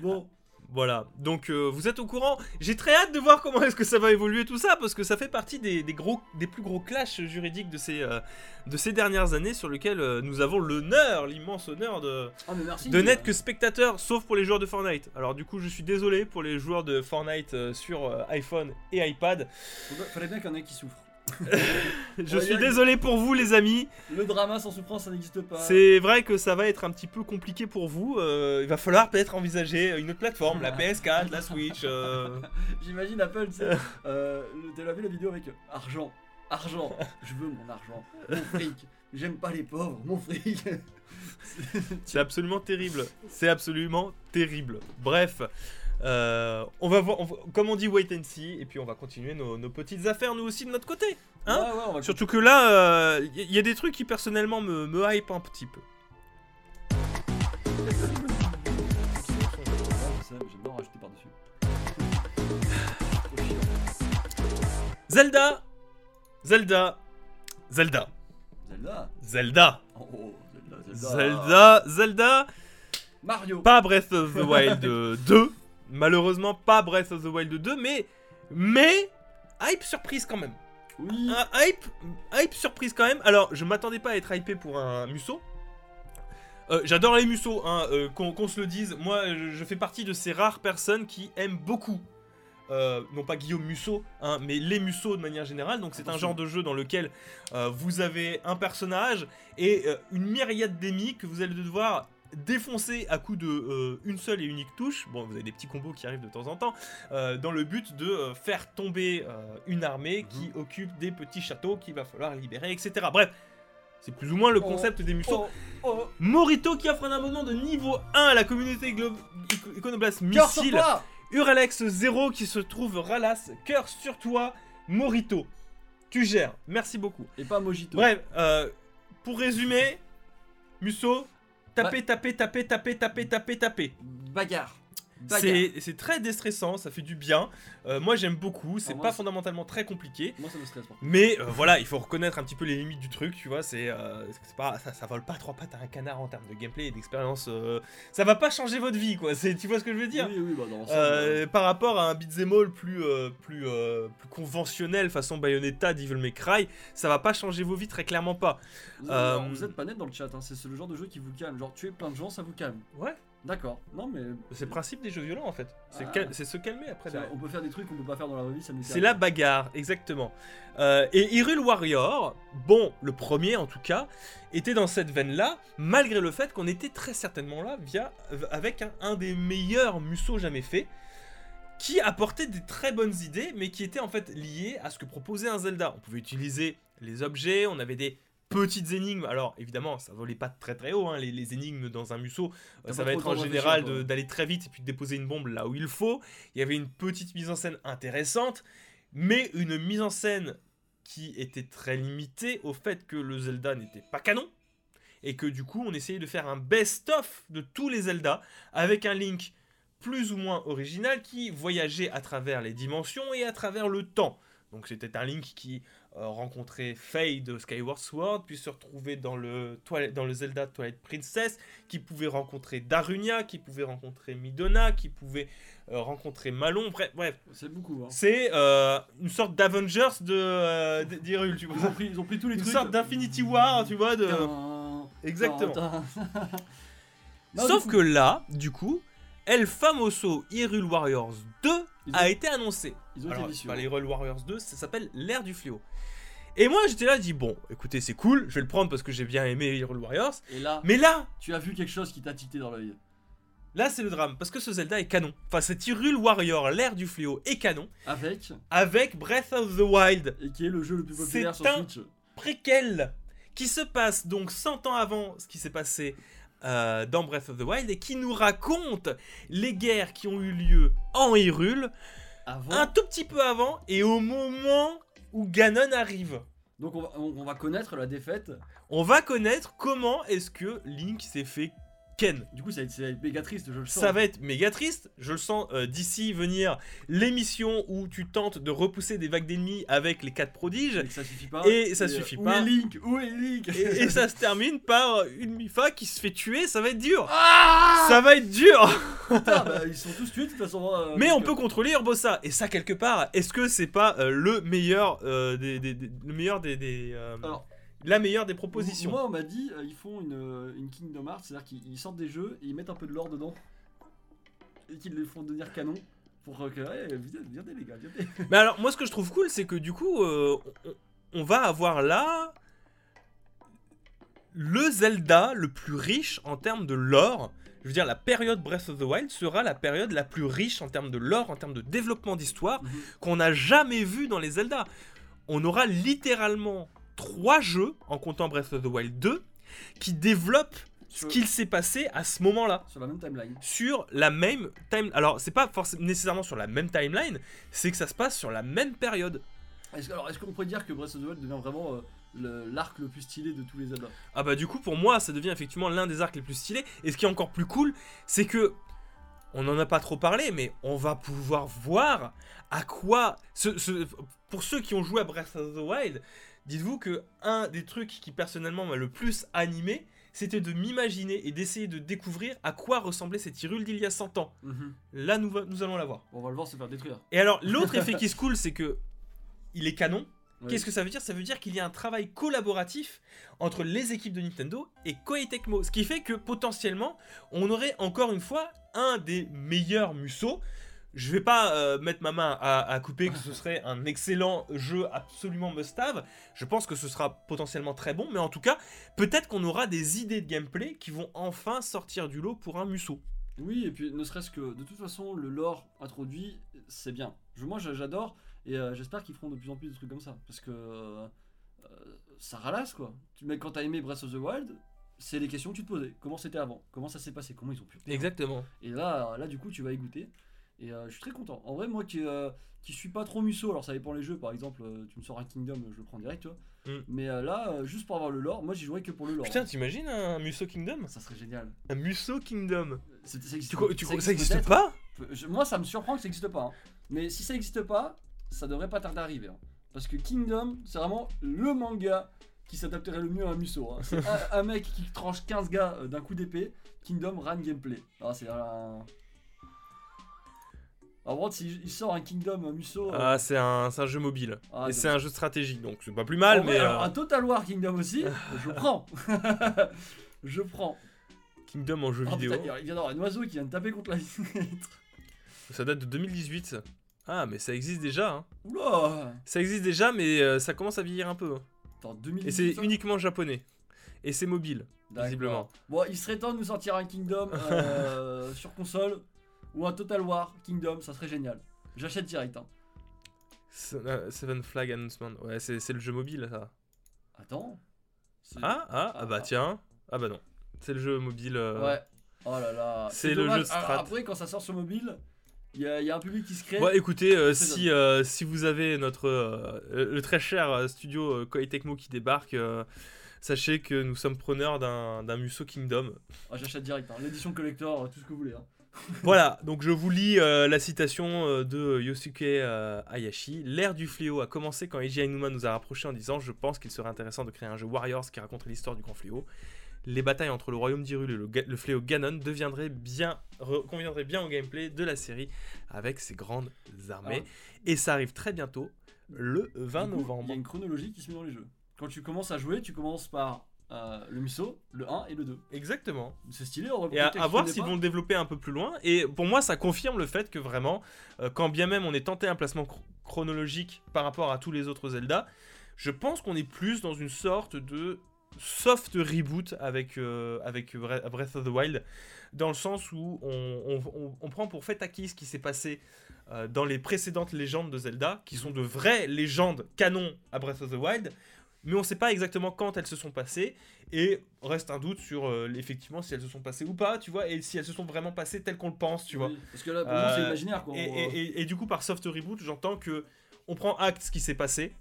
Bon, (laughs) Voilà, donc euh, vous êtes au courant. J'ai très hâte de voir comment est-ce que ça va évoluer tout ça, parce que ça fait partie des, des gros, des plus gros clashs juridiques de ces, euh, de ces dernières années sur lesquels euh, nous avons l'honneur, l'immense honneur de, ah mais merci. de n'être que spectateurs, sauf pour les joueurs de Fortnite. Alors du coup, je suis désolé pour les joueurs de Fortnite sur iPhone et iPad. Faudrait- Fallait bien qu'il y en ait qui souffrent. Je suis désolé pour vous, les amis. Le drama sans souffrance, ça n'existe pas. C'est vrai que ça va être un petit peu compliqué pour vous. Euh, il va falloir peut-être envisager une autre plateforme, la PS4, la Switch. euh, (laughs) J'imagine Apple, tu sais. (laughs) euh, T'as vu la vidéo avec argent, argent, je veux mon argent, mon fric. J'aime pas les pauvres, mon fric. (laughs) C'est absolument terrible. C'est absolument terrible. Bref, euh, on va voir, on va- comme on dit, wait and see, et puis on va continuer nos, nos petites affaires nous aussi de notre côté. Hein Ouais, ouais, on va Surtout que là, il y, a des trucs qui personnellement me, me hype un petit peu. Zelda, Zelda, Zelda, Zelda? Zelda, Oh, Zelda, Zelda. Zelda, Zelda. Mario. Pas Breath of the Wild (laughs) 2. Malheureusement, pas Breath of the Wild 2, mais. Mais. Hype surprise quand même. Oui. Un hype, hype surprise quand même. Alors, je m'attendais pas à être hypé pour un Musso. Euh, J'adore les Musso, hein, euh, qu'on se le dise. Moi, je, fais partie de ces rares personnes qui aiment beaucoup. euh, non pas Guillaume Musso, hein, mais les Musso de manière générale. Donc c'est un genre de jeu dans lequel euh, vous avez un personnage et euh, une myriade d'ennemis que vous allez devoir défoncer à coup de euh, une seule et unique touche. Bon, vous avez des petits combos qui arrivent de temps en temps, euh, dans le but de euh, faire tomber une armée qui occupe des petits châteaux qu'il va falloir libérer, etc. Bref, c'est plus ou moins le Oh, concept des Musso. Oh, oh. Morito qui offre un abonnement de niveau 1 à la communauté Iconoblast Missile. Uralex 0 qui se trouve Ralas. Cœur sur toi, Morito. Tu gères. Merci beaucoup. Et pas Mojito. Bref, pour résumer, Musso, taper, taper, taper, taper, taper, taper, taper. Bagarre. C'est très déstressant, ça fait du bien. Euh, moi j'aime beaucoup, c'est Ah, pas fondamentalement très compliqué. Moi, ça me stresse pas. Mais euh, voilà, il faut reconnaître un petit peu les limites du truc, tu vois. C'est euh, pas, ça, ça vole pas trois pattes à un canard en termes de gameplay et d'expérience. ça va pas changer votre vie, quoi. Tu vois ce que je veux dire? Oui, oui, bah dans l'ensemble, Euh, par rapport à un beat'em all plus, plus, plus conventionnel façon Bayonetta, Devil May Cry, ça va pas changer vos vies très clairement pas. Vous êtes pas net dans le chat, hein. c'est le genre de jeu qui vous calme. Genre, tuer plein de gens, ça vous calme. Ouais, D'accord. Non, mais. c'est le principe des jeux violents en fait. C'est Ah. cal- se calmer après. On peut faire des trucs qu'on peut pas faire dans la vraie vie, ça C'est la bagarre, exactement. Euh, et Hyrule Warrior, bon, le premier en tout cas, était dans cette veine-là, malgré le fait qu'on était très certainement là via, avec un, un des meilleurs Musso jamais fait, qui apportait des très bonnes idées, mais qui était en fait lié à ce que proposait un Zelda. On pouvait utiliser les objets, on avait des petites énigmes. Alors évidemment, ça volait pas très très haut, hein, les, les énigmes dans un Musso. Euh, ça va être en général d'aller très vite et puis de déposer une bombe là où il faut. Il y avait une petite mise en scène intéressante, mais une mise en scène qui était très limitée au fait que le Zelda n'était pas canon. Et que du coup, on essayait de faire un best-of de tous les Zelda avec un Link plus ou moins original qui voyageait à travers les dimensions et à travers le temps. Donc c'était un Link qui euh, rencontrait Faye de Skyward Sword, puis se retrouvait dans le, dans le Zelda Twilight Princess, qui pouvait rencontrer Darunia, qui pouvait rencontrer Midona, qui pouvait euh, rencontrer Malon, bref, bref. C'est beaucoup. Hein. C'est euh, une sorte d'Avengers de d'Hyrule, tu Ils ont, vois. pris, ils ont pris tous les Une trucs. sorte d'Infinity War, tu vois, de... Exactement. (laughs) Non, Sauf que là, du coup, El Famoso Hyrule Warriors 2 Ils a ont- été annoncé. Ils ont Alors, été c'est vicieux. les Hyrule Warriors 2, ça s'appelle l'ère du fléau. Et moi, j'étais là, dis bon, écoutez, c'est cool, je vais le prendre parce que j'ai bien aimé Hyrule Warriors. Et là, Mais là, tu as vu quelque chose qui t'a titillé dans l'œil? là, c'est le drame parce que ce Zelda est canon. Enfin, cet Hyrule Warrior, l'ère du fléau, est canon Avec. avec Breath of the Wild, Et qui est le jeu le plus populaire C'est sur un- Switch. préquel, qui se passe donc 100 ans avant ce qui s'est passé euh, dans Breath of the Wild et qui nous raconte les guerres qui ont eu lieu en Hyrule Avant. un tout petit peu avant et au moment où Ganon arrive. Donc on va, on, on va connaître la défaite. On va connaître comment est-ce que Link s'est fait Ken. Du coup, ça va être, ça va être méga triste, je le sens. Ça va être méga triste, je le sens euh, d'ici venir l'émission où tu tentes de repousser des vagues d'ennemis avec les quatre prodiges Et ça suffit pas. Et ça euh, suffit où pas. est Link Où est Link et, et ça se termine par une Mifa qui se fait tuer, ça va être dur. Ah Ça va être dur. Putain, bah, ils sont tous tués de toute façon. euh, Mais on peut contrôler Urbosa et ça quelque part, est-ce que c'est pas euh, le meilleur euh, des, des- des- le meilleur des, des, euh, Alors, la meilleure des propositions Moi, on m'a dit, euh, ils font une, euh, une Kingdom Hearts, c'est-à-dire qu'ils ils sortent des jeux et ils mettent un peu de lore dedans. Et qu'ils les font devenir canon. Pour que. Ouais, viens, viens les gars, viens Mais alors, moi, ce que je trouve cool, c'est que du coup, euh, on, on va avoir là le Zelda le plus riche en termes de lore. Je veux dire, la période Breath of the Wild sera la période la plus riche en termes de lore, en termes de développement d'histoire Mhm. qu'on n'a jamais vu dans les Zelda. On aura littéralement trois jeux, en comptant Breath of the Wild 2, qui développent ce qu'il s'est passé à ce moment-là Sur la même timeline. sur la même time. Alors, c'est pas forcément nécessairement sur la même timeline, c'est que ça se passe sur la même période. Est-ce, alors, est-ce qu'on pourrait dire que Breath of the Wild devient vraiment euh, le- l'arc le plus stylé de tous les Zelda? Ah bah du coup pour moi ça devient effectivement l'un des arcs les plus stylés. Et ce qui est encore plus cool, c'est que on n'en a pas trop parlé, mais on va pouvoir voir à quoi. ce- ce- pour ceux qui ont joué à Breath of the Wild, dites-vous que un des trucs qui personnellement m'a le plus animé, c'était de m'imaginer et d'essayer de découvrir à quoi ressemblait cette Hyrule d'il y a 100 ans. Mhm. Là, nous, allons la voir. On va le voir se faire détruire. Et alors, l'autre (laughs) effet qui se coule, c'est que il est canon. Qu'est-ce que ça veut dire? Ça veut dire qu'il y a un travail collaboratif entre les équipes de Nintendo et Koei Tecmo. Ce qui fait que potentiellement, on aurait encore une fois un des meilleurs Musso. Je vais pas euh, mettre ma main à, à couper que ce serait un excellent jeu absolument must-have. Je pense que ce sera potentiellement très bon, mais en tout cas, peut-être qu'on aura des idées de gameplay qui vont enfin sortir du lot pour un Musso. Oui, et puis ne serait-ce que de toute façon, le lore introduit, c'est bien. Je, moi, j'a- j'adore et euh, j'espère qu'ils feront de plus en plus de trucs comme ça parce que euh, ça ralasse quoi. Tu mais quand t'as aimé Breath of the Wild, c'est les questions que tu te posais. Comment c'était avant? Comment ça s'est passé? Comment ils ont pu Exactement. Et là, là, du coup, tu vas y goûter. Et euh, je suis très content. En vrai, moi qui, euh, qui suis pas trop musso, alors ça dépend les jeux. Par exemple, euh, tu me sors un Kingdom, je le prends direct, tu vois. Mm. Mais là, juste pour avoir le lore, moi j'y jouerais que pour le lore. Putain, t'imagines un Musso Kingdom? Ça serait génial. Un Musso Kingdom? C'est- ça existe- Tu crois- tu crois- ça peut-être. existe pas? Je- moi, ça me surprend que ça n'existe pas. hein. Mais si ça n'existe pas, ça devrait pas tarder à arriver. hein. Parce que Kingdom, c'est vraiment le manga qui s'adapterait le mieux à un Musso. hein. C'est (laughs) un, un mec qui tranche 15 gars d'un coup d'épée. Kingdom run gameplay. Ah, c'est un. En vrai, s'il il sort un Kingdom, un Musso. euh, Ah, c'est un, un jeu mobile. ah, et c'est un jeu stratégique, donc c'est pas plus mal, En vrai, mais alors, euh, un Total War Kingdom aussi, (laughs) je prends. (laughs) je prends. Kingdom en jeu Oh, vidéo, putain, il vient d'avoir un oiseau qui vient de taper contre la vitre. ça date de 2018. Ah, mais ça existe déjà. hein. Oula Ça existe déjà, mais euh, ça commence à vieillir un peu. hein. Attends, 2018, Et c'est ça uniquement japonais. Et c'est mobile. Visiblement. Bon, il serait temps de nous sortir un Kingdom euh, (laughs) sur console ou un Total War Kingdom, ça serait génial. J'achète direct. Hein. Se- euh, Seven Flag Announcement. Ouais, c'est c'est le jeu mobile, ça. Attends. Ah, ah, ah, bah ah. tiens. Ah bah non. C'est le jeu mobile. euh, Ouais. Oh là là. C'est le dommage. jeu Alors, strat. après, quand ça sort sur mobile, il y, y a un public qui se crée. Bon, écoutez, euh, si, euh, si vous avez notre le très cher studio Koei Tecmo qui débarque, sachez que nous sommes preneurs d'un d'un Musso Kingdom. Ah, J'achète direct. hein. L'édition collector, tout ce que vous voulez. hein. Voilà, donc je vous lis euh, la citation euh, de Yosuke euh, Hayashi. L'ère du fléau a commencé quand Eiji Aonuma nous a rapprochés en disant Je pense qu'il serait intéressant de créer un jeu Warriors qui raconterait l'histoire du grand fléau. Les batailles entre le royaume d'Hyrule et le, fléau Ganon deviendraient bien, conviendraient bien au gameplay de la série avec ses grandes armées. Et ça arrive très bientôt, le 20 Ah. Du coup, Il novembre. y a une chronologie qui se met dans les jeux. Quand tu commences à jouer, tu commences par euh, le Miso, le 1 et le 2. Exactement. C'est stylé. on Et à, à voir s'ils vont le développer un peu plus loin. Et pour moi, ça confirme le fait que vraiment, euh, quand bien même on est tenté un placement chro- chronologique par rapport à tous les autres Zelda, je pense qu'on est plus dans une sorte de soft reboot avec, euh, avec Bre- Breath of the Wild, dans le sens où on, on- on- prend pour fait acquis ce qui s'est passé dans les précédentes légendes de Zelda, qui sont de vraies légendes canon à Breath of the Wild, mais on ne sait pas exactement quand elles se sont passées, et reste un doute sur euh, effectivement si elles se sont passées ou pas, tu vois, et si elles se sont vraiment passées telles qu'on le pense, tu vois. Parce que là, pour moi, c'est Euh, imaginaire. Quoi. Et, On- et- et- et du coup, par soft reboot, j'entends que on prend acte de ce qui s'est passé.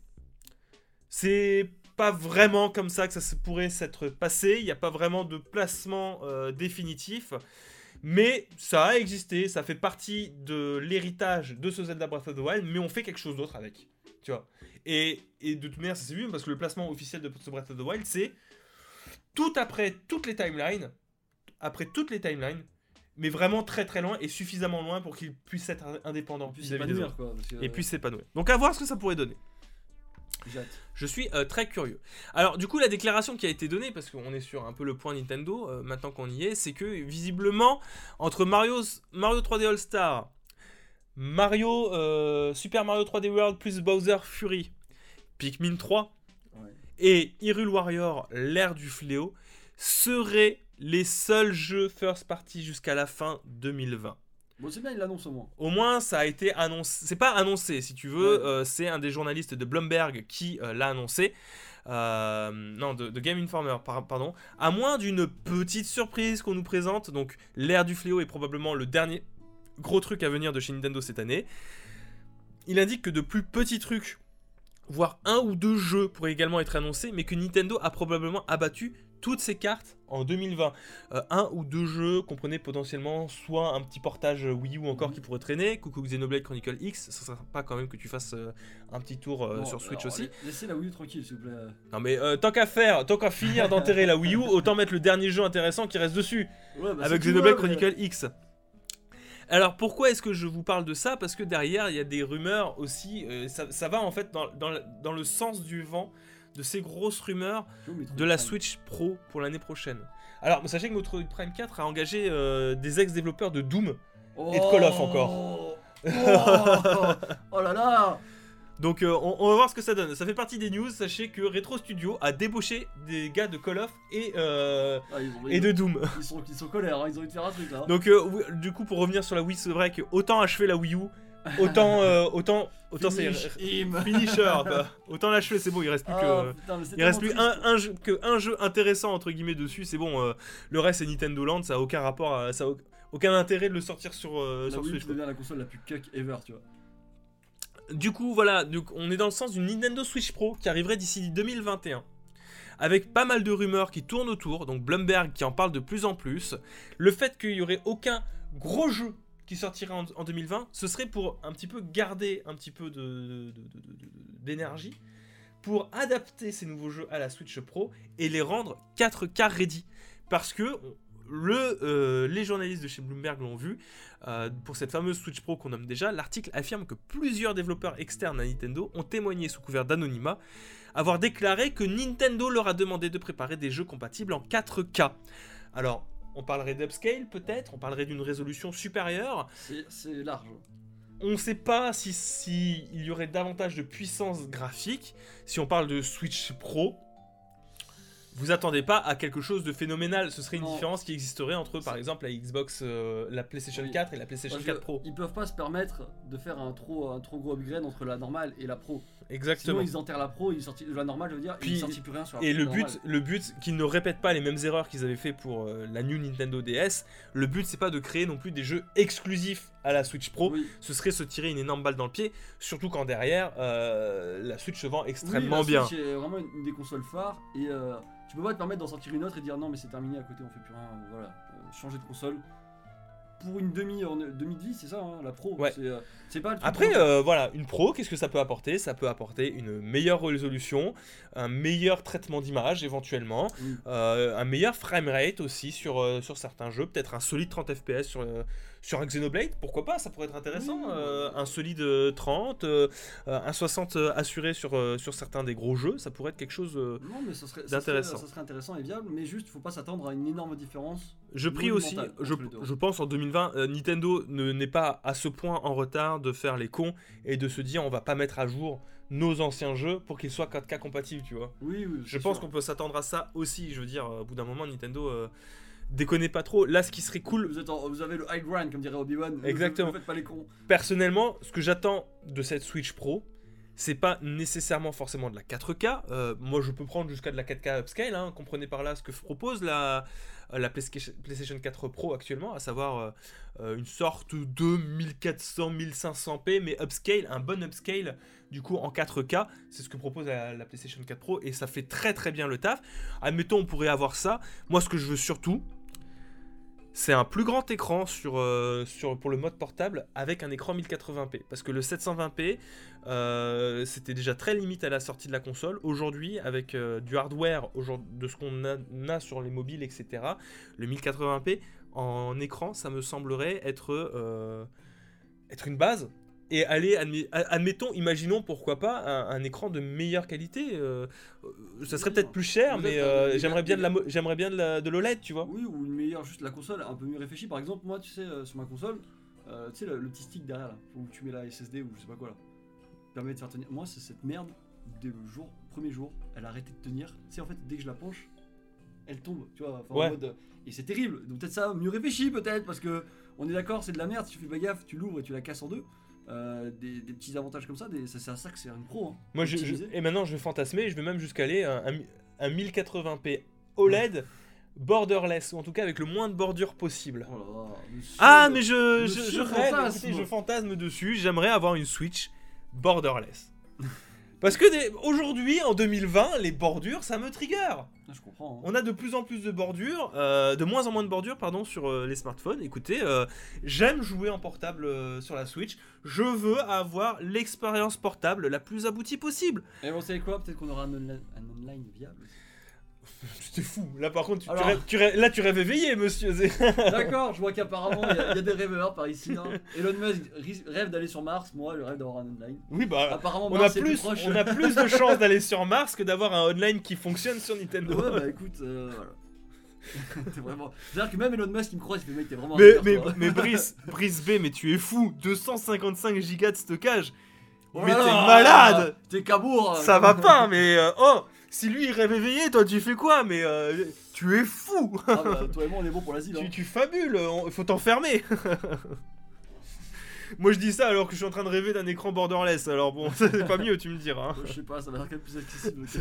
C'est pas vraiment comme ça que ça se pourrait s'être passé. Il n'y a pas vraiment de placement euh, définitif. Mais ça a existé, ça fait partie de l'héritage de ce Zelda Breath of the Wild, mais on fait quelque chose d'autre avec. Tu vois. Et, et de toute manière, ça s'est vu parce que le placement officiel de ce Breath of the Wild, c'est tout après toutes les timelines, après toutes les timelines, mais vraiment très très loin et suffisamment loin pour qu'il puisse être indépendant on puisse des s'épanouir, autres. quoi. parce que- Et puis s'épanouir. Donc à voir ce que ça pourrait donner. Je suis euh, très curieux. Alors du coup la déclaration qui a été donnée, parce qu'on est sur un peu le point Nintendo, euh, maintenant qu'on y est, c'est que visiblement entre Mario, Mario 3D All Star, Mario, euh, Super Mario 3D World plus Bowser Fury, Pikmin 3 Ouais. et Hyrule Warrior, l'ère du fléau, seraient les seuls jeux first party jusqu'à la fin 2020. Bon, c'est bien, il l'annonce au moins. Au moins, ça a été annoncé. C'est pas annoncé, si tu veux. Ouais. euh, c'est un des journalistes de Bloomberg qui euh, l'a annoncé. Euh, non, de, de Game Informer, par- pardon. À moins d'une petite surprise qu'on nous présente. Donc, l'ère du fléau est probablement le dernier gros truc à venir de chez Nintendo cette année. Il indique que de plus petits trucs, voire un ou deux jeux pourraient également être annoncés, mais que Nintendo a probablement abattu toutes ces cartes en 2020. Euh, un ou deux jeux comprenaient potentiellement soit un petit portage Wii U encore Mhm. qui pourrait traîner, coucou Xenoblade Chronicle X, ça sera pas quand même que tu fasses euh, un petit tour euh, Bon, sur Switch alors, aussi. la- Laissez la Wii U tranquille, s'il vous plaît. Non mais tant qu'à faire, tant qu'à finir d'enterrer la Wii U, autant mettre le dernier jeu intéressant qui reste dessus, Ouais, bah, avec Xenoblade mais- Chronicle X. Alors pourquoi est-ce que je vous parle de ça? Parce que derrière il y a des rumeurs aussi, euh, ça, ça va en fait dans, dans le- dans le sens du vent de ces grosses rumeurs de la. Switch Pro pour l'année prochaine. Alors sachez que Metroid Prime 4 a engagé euh, des ex-développeurs de Doom, et de Call of encore. Oh, oh là là donc euh, on, on va voir ce que ça donne. Ça fait partie des news, sachez que Retro Studio a débauché des gars de Call of et, euh, Ah, ont, et de Doom. ils, sont, ils sont colères, hein, ils ont envie de faire un truc là. Donc euh, du coup pour revenir sur la Wii, c'est vrai que autant achever la Wii U, autant (laughs) autant autant c'est Finish (laughs) finisher. Autant l'achever, c'est bon, il reste plus Ah, que putain, il reste plus un, un jeu, que un jeu intéressant entre guillemets dessus, c'est bon. le reste c'est Nintendo Land, ça a aucun rapport, à- ça a au- aucun intérêt de le sortir sur. La sur Wii Switch. la console la plus cuck ever, tu vois. Du coup voilà, on est dans le sens d'une Nintendo Switch Pro qui arriverait d'ici 2021. Avec pas mal de rumeurs qui tournent autour, donc Bloomberg qui en parle de plus en plus. Le fait qu'il y aurait aucun gros jeu qui sortirait en, en 2020, ce serait pour un petit peu garder un petit peu d'énergie pour adapter ces nouveaux jeux à la Switch Pro et les rendre 4K ready. Parce que le, euh, les journalistes de chez Bloomberg l'ont vu, euh, pour cette fameuse Switch Pro qu'on nomme déjà, l'article affirme que plusieurs développeurs externes à Nintendo ont témoigné sous couvert d'anonymat avoir déclaré que Nintendo leur a demandé de préparer des jeux compatibles en 4K. Alors, on parlerait d'upscale peut-être, on parlerait d'une résolution supérieure, C'est large. on ne sait pas si, si il y aurait davantage de puissance graphique. Si on parle de Switch Pro, vous attendez pas à quelque chose de phénoménal. Ce serait une Non. différence qui existerait entre, par C'est- exemple, la Xbox, euh, la PlayStation Oui. 4 et la PlayStation Parce 4 que Pro. Ils peuvent pas se permettre de faire un trop, un trop gros upgrade entre la normale et la pro. Exactement. Sinon ils enterrent la pro, ils sortent la normale, je veux dire, Puis- ils sortent plus rien sur la Et le normale. but, le but qu'ils ne répètent pas les mêmes erreurs qu'ils avaient fait pour euh, la New Nintendo DS. Le but, c'est pas de créer non plus des jeux exclusifs à la Switch Pro. Oui. Ce serait se tirer une énorme balle dans le pied, surtout quand derrière euh, la Switch se vend Oui, extrêmement la bien. Switch est vraiment une, une des consoles phares et tu peux pas te permettre d'en sortir une autre et dire non mais c'est terminé à côté on fait plus rien, euh, voilà, euh, changer de console. Pour une demi, demi de vie, c'est ça, hein, la pro. Ouais. C'est euh, c'est pas le truc Après, euh, voilà, une pro, qu'est-ce que ça peut apporter? Ça peut apporter une meilleure résolution, un meilleur traitement d'image éventuellement, euh, un meilleur framerate aussi sur, euh, sur certains jeux, peut-être un solide 30 FPS sur, sur un Xenoblade, pourquoi pas, ça pourrait être intéressant. Un solide euh, 30, euh, euh, un 60 euh, assuré sur, sur certains des gros jeux, ça pourrait être quelque chose. Non, mais ça serait, ça, serait, d'intéressant. ça serait intéressant et viable, mais juste, il faut pas s'attendre à une énorme différence. Je prie aussi, je, je pense en 2020, euh, Nintendo ne- n'est pas à ce point en retard de faire les cons et de se dire on va pas mettre à jour nos anciens jeux pour qu'ils soient 4K compatibles, tu vois. Oui, oui. Je pense qu'on peut s'attendre à ça aussi, je veux dire, euh, au bout d'un moment, Nintendo euh, déconnez pas trop. Là, ce qui serait cool, Vous, êtes en- vous avez le high ground, comme dirait Obi-Wan. Exactement. Ne faites pas les cons. personnellement, ce que j'attends de cette Switch Pro, c'est pas nécessairement forcément de la 4K. Euh, moi, je peux prendre jusqu'à de la 4K upscale. Hein, comprenez par là ce que propose la, la PlayStation PlayStation 4 Pro actuellement, à savoir euh, euh, une sorte de 1400, 1500p, mais upscale, un bon upscale. Du coup, en 4K, c'est ce que propose la, la PlayStation 4 Pro et ça fait très très bien le taf. Admettons, on pourrait avoir ça. Moi, ce que je veux surtout, c'est un plus grand écran euh, pour le mode portable avec un écran 1080p. Parce que le 720p, euh, c'était déjà très limite à la sortie de la console. Aujourd'hui, avec euh, du hardware, de ce qu'on a, a sur les mobiles, etc., le 1080p en écran, ça me semblerait être, euh, être une base. Et aller, admettons, imaginons pourquoi pas un, un écran de meilleure qualité. ça serait peut-être plus cher, mais j'aimerais bien de j'aimerais bien l'OLED, tu vois. Oui, ou une meilleure, juste la console un peu mieux réfléchie. Par exemple, moi, tu sais, sur ma console, tu sais, le, le petit stick derrière là, où tu mets la SSD ou je sais pas quoi là, permet de faire tenir. Moi, c'est cette merde, dès le jour, premier jour, elle a arrêté de tenir. Sais, en fait, dès que je la penche, elle tombe, tu vois. en mode, et c'est terrible. Donc, peut-être ça, mieux réfléchi, peut-être, parce que on est d'accord, c'est de la merde. Si tu fais pas gaffe, tu l'ouvres et tu la casses en deux. Euh, des, des petits avantages comme ça, des- ça, c'est à ça que c'est une pro. hein. Moi, je, je- Optimisé. et maintenant, je vais fantasmer, je vais même jusqu'à aller à un, un 1080p OLED borderless, ou en tout cas avec le moins de bordure possible. Oh là là, monsieur. Ah, mais je, rêve, écoutez, je fantasme dessus, j'aimerais avoir une Switch borderless. Parce que des- aujourd'hui, en 2020, les bordures, ça me trigger. Ah, Je comprends. hein. On a de plus en plus de bordures, euh, de moins en moins de bordures, pardon, sur euh, les smartphones. Écoutez, euh, j'aime jouer en portable sur la Switch. Je veux avoir l'expérience portable la plus aboutie possible. Et vous savez quoi? Peut-être qu'on aura un, un online viable. (laughs) C'était fou. Là, par contre, tu, rêves, tu rêves- là, tu rêves éveillé, monsieur. (laughs) D'accord, je vois qu'apparemment il y, a- il y a des rêveurs par ici. hein. Elon Musk rêve d'aller sur Mars, moi je rêve d'avoir un online. oui, bah. Apparemment On a, Mars plus on a plus de chances d'aller sur Mars que d'avoir un online qui fonctionne sur Nintendo. Ouais, bah écoute, euh, voilà. T'es (laughs) vraiment. C'est-à-dire que même Elon Musk il me croit, il fait mec, t'es vraiment un mais, mais, toi. mais Brice, Brice B, mais tu es fou 255 gigas de stockage Oh Mais t'es malade T'es cabourg Ça va pas, mais euh, oh Si lui il rêve éveillé, toi tu fais quoi Mais euh, tu es fou Ah bah, toi et moi on est bon pour l'asile. tu, Hein. tu fabules, il faut t'enfermer (laughs) Moi je dis ça alors que je suis en train de rêver d'un écran borderless, alors bon, (laughs) c'est pas mieux, tu me diras. hein. Ouais, Je sais pas, ça va être plus accessible que,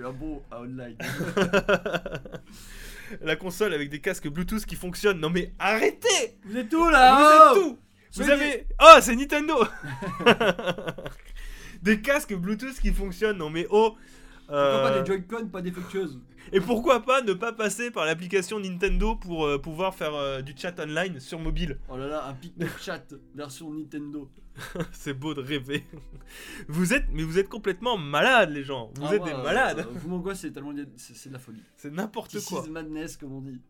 que un bon à online. (laughs) La console avec des casques Bluetooth qui fonctionnent, non mais arrêtez Vous êtes tout Vous là êtes oh tout Vous avez... Oh, c'est Nintendo Des casques Bluetooth qui fonctionnent, non mais oh Pourquoi euh, pas des Joy-Con pas défectueuses Et pourquoi pas ne pas passer par l'application Nintendo pour euh, pouvoir faire euh, du chat online sur mobile Oh là là, un pic de chat version Nintendo. (laughs) C'est beau de rêver. Vous êtes, mais vous êtes complètement malades les gens. Vous Ah, êtes moi, des euh, malades. Vous m'angoissez, c'est tellement c'est c'est de la folie. C'est n'importe This quoi. is madness comme on dit.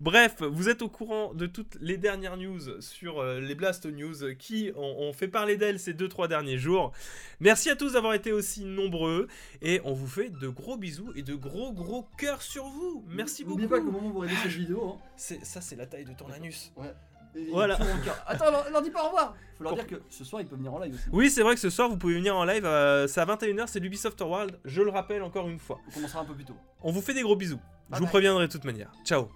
Bref, vous êtes au courant de toutes les dernières news sur euh, les Blast News qui ont, ont fait parler d'elles ces 2-3 derniers jours. Merci à tous d'avoir été aussi nombreux et on vous fait de gros bisous et de gros gros cœurs sur vous. Merci beaucoup. N'oubliez pas qu'au moment où vous regardez cette vidéo, hein, C'est ça, c'est la taille de ton anus. et- Voilà. cœur. Attends, leur, leur dis pas au revoir. Faut leur dire que ce soir ils peuvent venir en live aussi. Oui, c'est vrai que ce soir vous pouvez venir en live. euh, c'est à 21h, c'est l'Ubisoft World. Je le rappelle encore une fois. On commencera un peu plus tôt. On vous fait des gros bisous. Je Bye vous préviendrai de toute manière. Ciao.